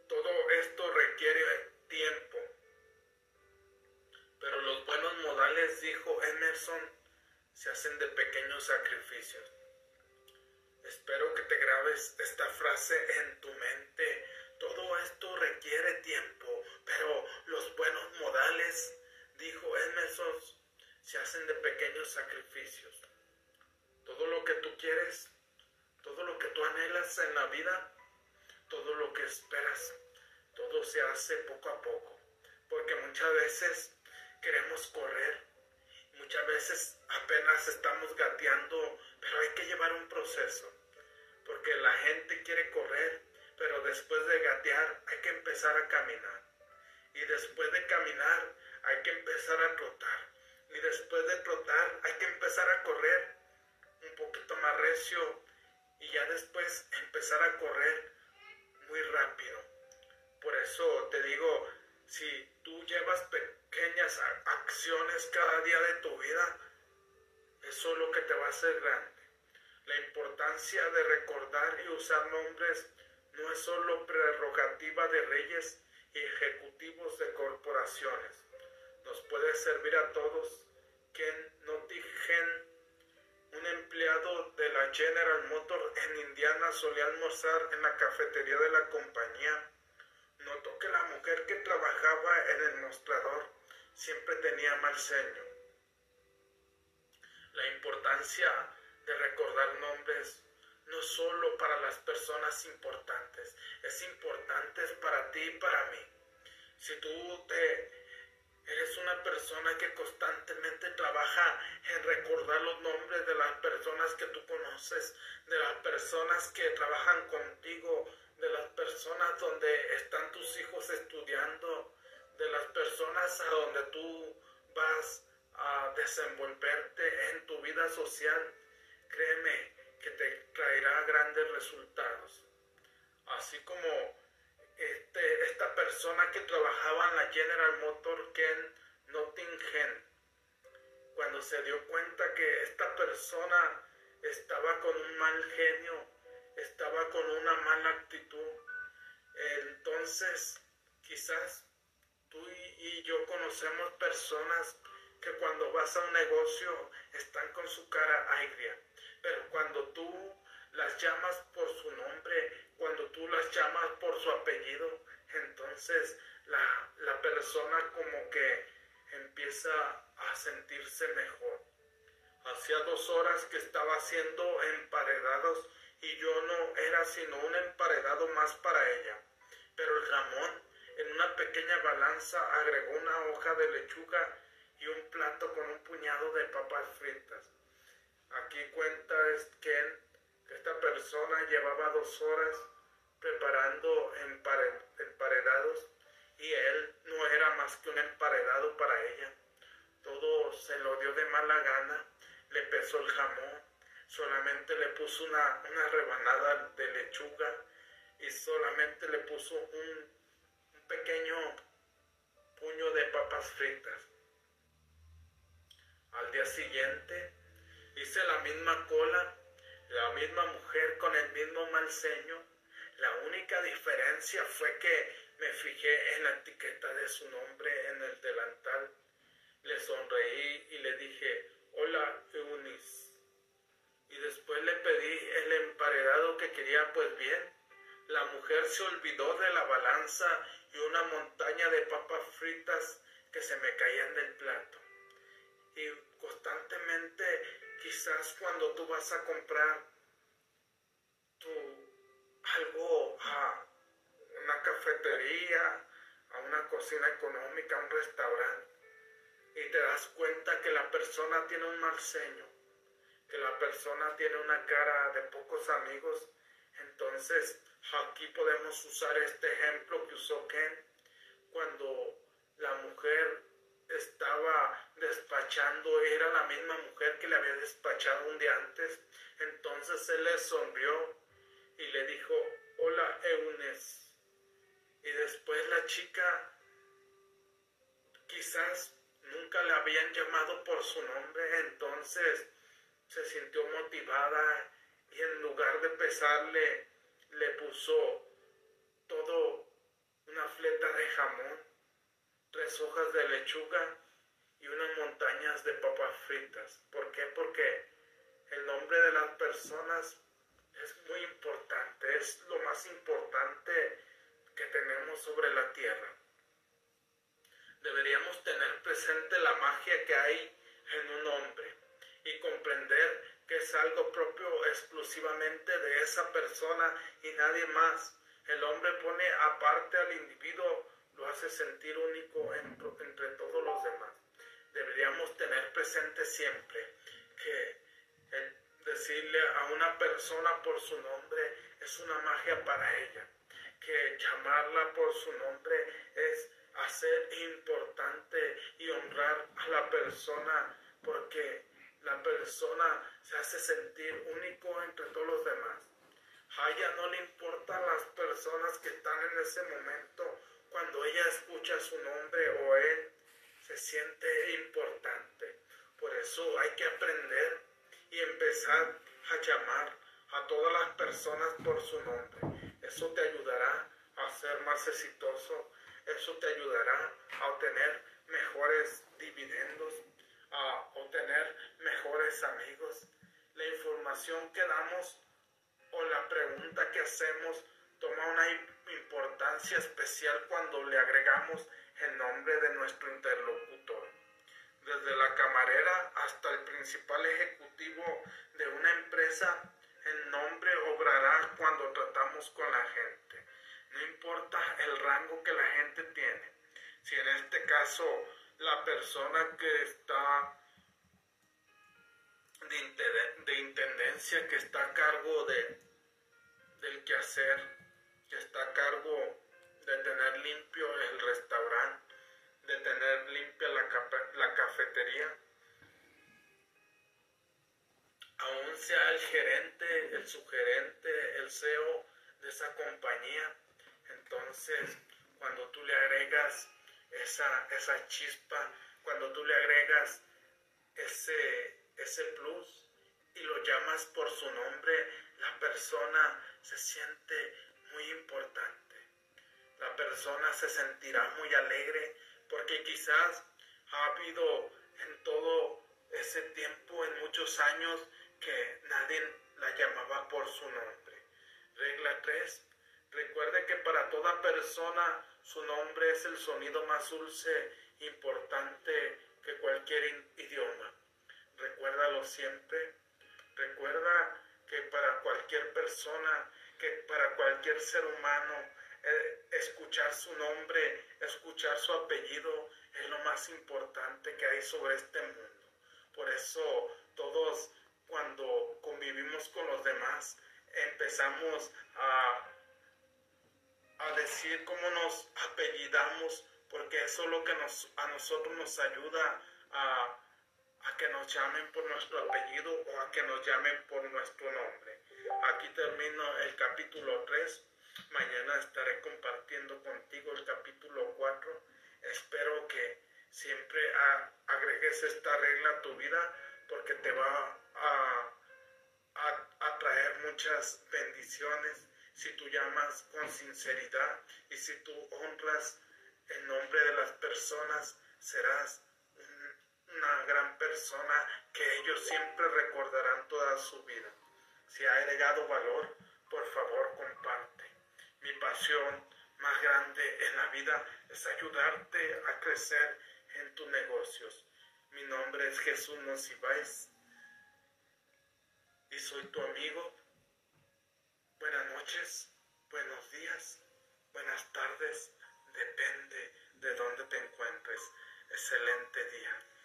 Todo esto requiere tiempo, pero los buenos modales, dijo Emerson, se hacen de pequeños sacrificios. Espero que te grabes esta frase en tu mente. Todo esto requiere tiempo, pero los buenos modales, dijo Emerson, se hacen de pequeños sacrificios. Todo lo que tú quieres, todo lo que tú anhelas en la vida, todo lo que esperas, todo se hace poco a poco. Porque muchas veces queremos correr, muchas veces apenas estamos gateando, pero hay que llevar un proceso porque la gente quiere correr, pero después de gatear hay que empezar a caminar. Y después de caminar hay que empezar a trotar. Y después de trotar hay que empezar a correr un poquito más recio y ya después empezar a correr muy rápido. Por eso te digo, si tú llevas pequeñas acciones cada día de tu vida, eso es lo que te va a hacer grande. La importancia de recordar y usar nombres no es solo prerrogativa de reyes y ejecutivos de corporaciones. Nos puede servir a todos. Ken Notigen, un empleado de la General Motors en Indiana, solía almorzar en la cafetería de la compañía. Notó que la mujer que trabajaba en el mostrador siempre tenía mal ceño. La importancia de recordar nombres no solo para las personas importantes, es importante para ti y para mí. Si tú te eres una persona que constantemente trabaja en recordar los nombres de las personas que tú conoces, de las personas que trabajan contigo, de las personas donde están tus hijos estudiando, de las personas a donde tú vas a desenvolverte en tu vida social, créeme que te traerá grandes resultados. Así como este, esta persona que trabajaba en la General Motor Ken Nottingham, cuando se dio cuenta que esta persona estaba con un mal genio, estaba con una mala actitud, entonces quizás y yo conocemos personas que cuando vas a un negocio están con su cara agria pero cuando tú las llamas por su nombre, cuando tú las llamas por su apellido, entonces la, la persona como que empieza a sentirse mejor. Hacía dos horas que estaba haciendo emparedados y yo no era sino un emparedado más para ella. Pero el jamón en una pequeña balanza agregó una hoja de lechuga y un plato con un puñado de papas fritas. Aquí cuenta es que esta persona llevaba dos horas preparando emparedados y él no era más que un emparedado para ella. Todo se lo dio de mala gana, le pesó el jamón, solamente le puso una, una rebanada de lechuga y solamente le puso un pequeño puño de papas fritas. Al día siguiente Hice la misma cola, la misma mujer con el mismo mal ceño. La única diferencia fue que me fijé en la etiqueta de su nombre en el delantal. Le sonreí y le dije, hola Eunice. Y después le pedí el emparedado que quería, pues bien. La mujer se olvidó de la balanza y una montaña de papas fritas que se me caían del plato. Y constantemente, quizás cuando tú vas a comprar tu, algo a una cafetería, a una cocina económica, a un restaurante, y te das cuenta que la persona tiene un mal ceño, que la persona tiene una cara de pocos amigos, entonces aquí podemos usar este ejemplo que usó Ken cuando la mujer estaba despachando, era la misma mujer que le había despachado un día antes, entonces él le sonrió y le dijo, hola Eunes. Y después la chica quizás nunca le habían llamado por su nombre, entonces se sintió motivada y en lugar de pesarle, le puso todo una fleta de jamón, tres hojas de lechuga y unas montañas de papas fritas. ¿Por qué? Porque el nombre de las personas es muy importante, es lo más importante que tenemos sobre la tierra. Deberíamos tener presente la magia que hay en un hombre y comprender que es algo propio exclusivamente de esa persona y nadie más. El hombre pone aparte al individuo, lo hace sentir único entre todos los demás. Deberíamos tener presente siempre que decirle a una persona por su nombre es una magia para ella, que llamarla por su nombre es hacer importante y honrar a la persona porque la persona se hace sentir único entre todos los demás. A ella no le importan las personas que están en ese momento cuando ella escucha su nombre o él se siente importante. Por eso hay que aprender y empezar a llamar a todas las personas por su nombre. Eso te ayudará a ser más exitoso. Eso te ayudará a obtener mejores dividendos, a obtener amigos. La información que damos o la pregunta que hacemos toma una importancia especial cuando le agregamos el nombre de nuestro interlocutor. Desde la camarera hasta el principal ejecutivo de una empresa, el nombre obrará cuando tratamos con la gente. No importa el rango que la gente tiene. Si en este caso la persona que está de, intendencia, que está a cargo de, del quehacer, que está a cargo de tener limpio el restaurante, de tener limpia la, la cafetería, aún sea el gerente, el sugerente, el CEO de esa compañía, entonces cuando tú le agregas esa, esa chispa, cuando tú le agregas ese, ese plus y lo llamas por su nombre, la persona se siente muy importante. La persona se sentirá muy alegre porque quizás ha habido en todo ese tiempo, en muchos años, que nadie la llamaba por su nombre. Regla 3. Recuerde que para toda persona su nombre es el sonido más dulce, importante que cualquier idioma. Recuérdalo siempre. Recuerda que para cualquier persona, que para cualquier ser humano, eh, escuchar su nombre, escuchar su apellido es lo más importante que hay sobre este mundo. Por eso todos cuando convivimos con los demás empezamos a a decir cómo nos apellidamos, porque eso es lo que nos, a nosotros nos ayuda a, a que nos llamen por nuestro apellido o a que nos llamen por nuestro nombre. Aquí termino el capítulo 3. Mañana estaré compartiendo contigo el capítulo 4. Espero que siempre agregues esta regla a tu vida porque te va a, a, traer muchas bendiciones si tú llamas con sinceridad y si tú honras el nombre de las personas, serás una gran persona que ellos siempre recordarán toda su vida. Si ha agregado valor, por favor comparte. Mi pasión más grande en la vida es ayudarte a crecer en tus negocios. Mi nombre es Jesús Nocibáis y soy tu amigo. Buenas noches, buenos días, buenas tardes, depende de dónde te encuentres. Excelente día.